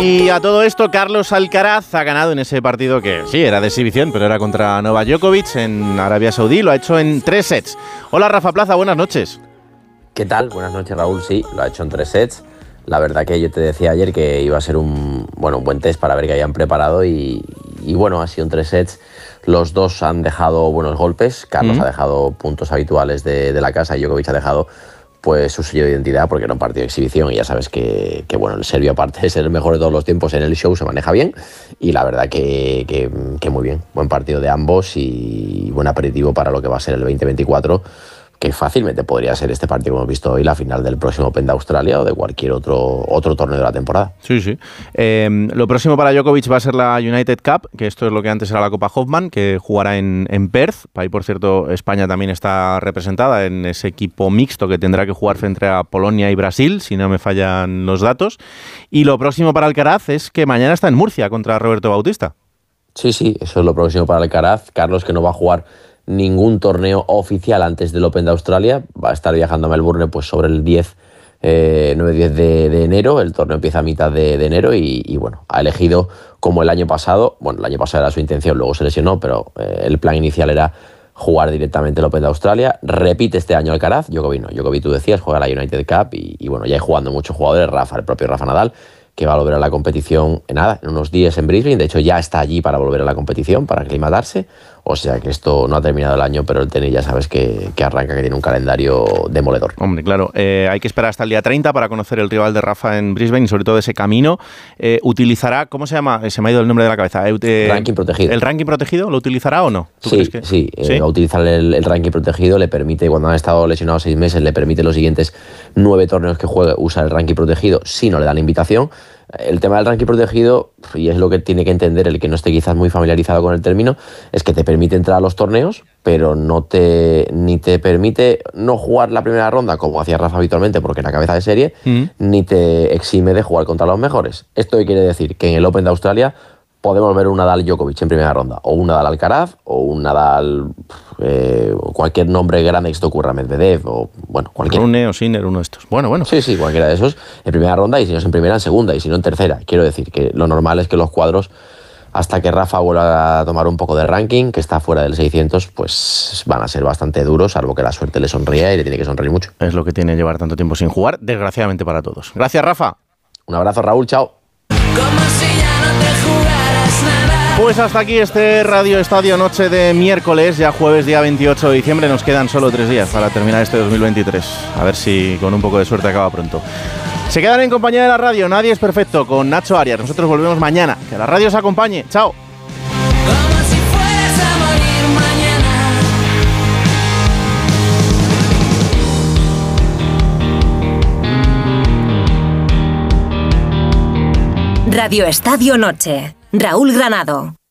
[SPEAKER 2] Y a todo esto, Carlos Alcaraz ha ganado en ese partido que sí, era de exhibición, pero era contra Novak Djokovic en Arabia Saudí. Lo ha hecho en tres sets. Hola, Rafa Plaza, buenas noches.
[SPEAKER 21] ¿Qué tal? Buenas noches, Raúl. Sí, lo ha hecho en tres sets. la verdad que yo te decía ayer que iba a ser un, bueno, un buen test para ver qué habían preparado y, y bueno, ha sido un tres sets. Los dos han dejado buenos golpes. Carlos ha dejado puntos habituales de, de la casa y Djokovic ha dejado pues su sello de identidad porque era un partido de exhibición y ya sabes que, bueno, el serbio aparte de ser el mejor de todos los tiempos en el show se maneja bien y la verdad que, que- que muy bien, buen partido de ambos y buen aperitivo para lo que va a ser el 2024 que fácilmente podría ser este partido que hemos visto hoy la final del próximo Open de Australia o de cualquier otro, otro torneo de la temporada.
[SPEAKER 2] Sí, sí. Eh, lo próximo para Djokovic va a ser la United Cup, que esto es lo que antes era la Copa Hoffman, que jugará en, en Perth. Ahí, por cierto, España también está representada en ese equipo mixto que tendrá que jugar frente a Polonia y Brasil, si no me fallan los datos. Y lo próximo para Alcaraz es que mañana está en Murcia contra Roberto Bautista.
[SPEAKER 21] Sí, sí, eso es lo próximo para Alcaraz. Carlos, que no va a jugar ningún torneo oficial antes del Open de Australia, va a estar viajando a Melbourne pues sobre el 10, eh, 9-10 de, de enero. El torneo empieza a mitad de, enero y, bueno, ha elegido como el año pasado, bueno, el año pasado era su intención, luego se lesionó, pero eh, el plan inicial era jugar directamente el Open de Australia. Repite este año Alcaraz, Djokovic no. Djokovic, tú decías, juega la United Cup y, y bueno, ya hay jugando muchos jugadores, Rafa, el propio Rafa Nadal, que va a volver a la competición en nada, en unos días en Brisbane. De hecho, ya está allí para volver a la competición, para aclimatarse. O sea que esto no ha terminado el año, pero el tenis ya sabes que, que arranca, que tiene un calendario demoledor.
[SPEAKER 2] Hombre, claro, eh, hay que esperar hasta el día 30 para conocer el rival de Rafa en Brisbane y sobre todo ese camino. Eh, utilizará, ¿cómo se llama? Se me ha ido el nombre de la cabeza. Eh, eh,
[SPEAKER 21] Ranking protegido.
[SPEAKER 2] ¿El ranking protegido lo utilizará o no? ¿Tú
[SPEAKER 21] Sí,
[SPEAKER 2] crees que-
[SPEAKER 21] sí,
[SPEAKER 2] ¿Sí?
[SPEAKER 21] va a utilizar el, el ranking protegido, le permite, cuando han estado lesionados seis meses, le permite los siguientes nueve torneos que juegue usar el ranking protegido si no le dan la invitación. El tema del ranking protegido, y es lo que tiene que entender el que no esté quizás muy familiarizado con el término, es que te permite entrar a los torneos, pero no te ni te permite no jugar la primera ronda como hacía Rafa habitualmente porque era cabeza de serie,
[SPEAKER 2] Mm.
[SPEAKER 21] ni te exime de jugar contra los mejores. Esto quiere decir que en el Open de Australia podemos ver un Nadal Djokovic en primera ronda, o un Nadal Alcaraz, o un Nadal eh, cualquier nombre grande que se te ocurra, Medvedev, o bueno, cualquier.
[SPEAKER 2] Rune o Sinner, uno de estos. Bueno, bueno.
[SPEAKER 21] Sí, sí, cualquiera de esos en primera ronda, y si no es en primera, en segunda, y si no en tercera. Quiero decir que lo normal es que los cuadros, hasta que Rafa vuelva a tomar un poco de ranking, que está fuera del 600, pues van a ser bastante duros, salvo que la suerte le sonría y le tiene que sonreír mucho.
[SPEAKER 2] Es lo que tiene llevar tanto tiempo sin jugar, desgraciadamente para todos. Gracias, Rafa.
[SPEAKER 21] Un abrazo, Raúl, chao.
[SPEAKER 2] Pues hasta aquí este Radio Estadio Noche de miércoles, ya jueves día 28 de diciembre. Nos quedan solo tres días para terminar este 2023. A ver si con un poco de suerte acaba pronto. Se quedan en compañía de la radio, nadie es perfecto, con Nacho Arias. Nosotros volvemos mañana. Que la radio os acompañe. Chao.
[SPEAKER 19] Como si fueras a morir mañana.
[SPEAKER 6] Radio Estadio Noche. Raúl Granado.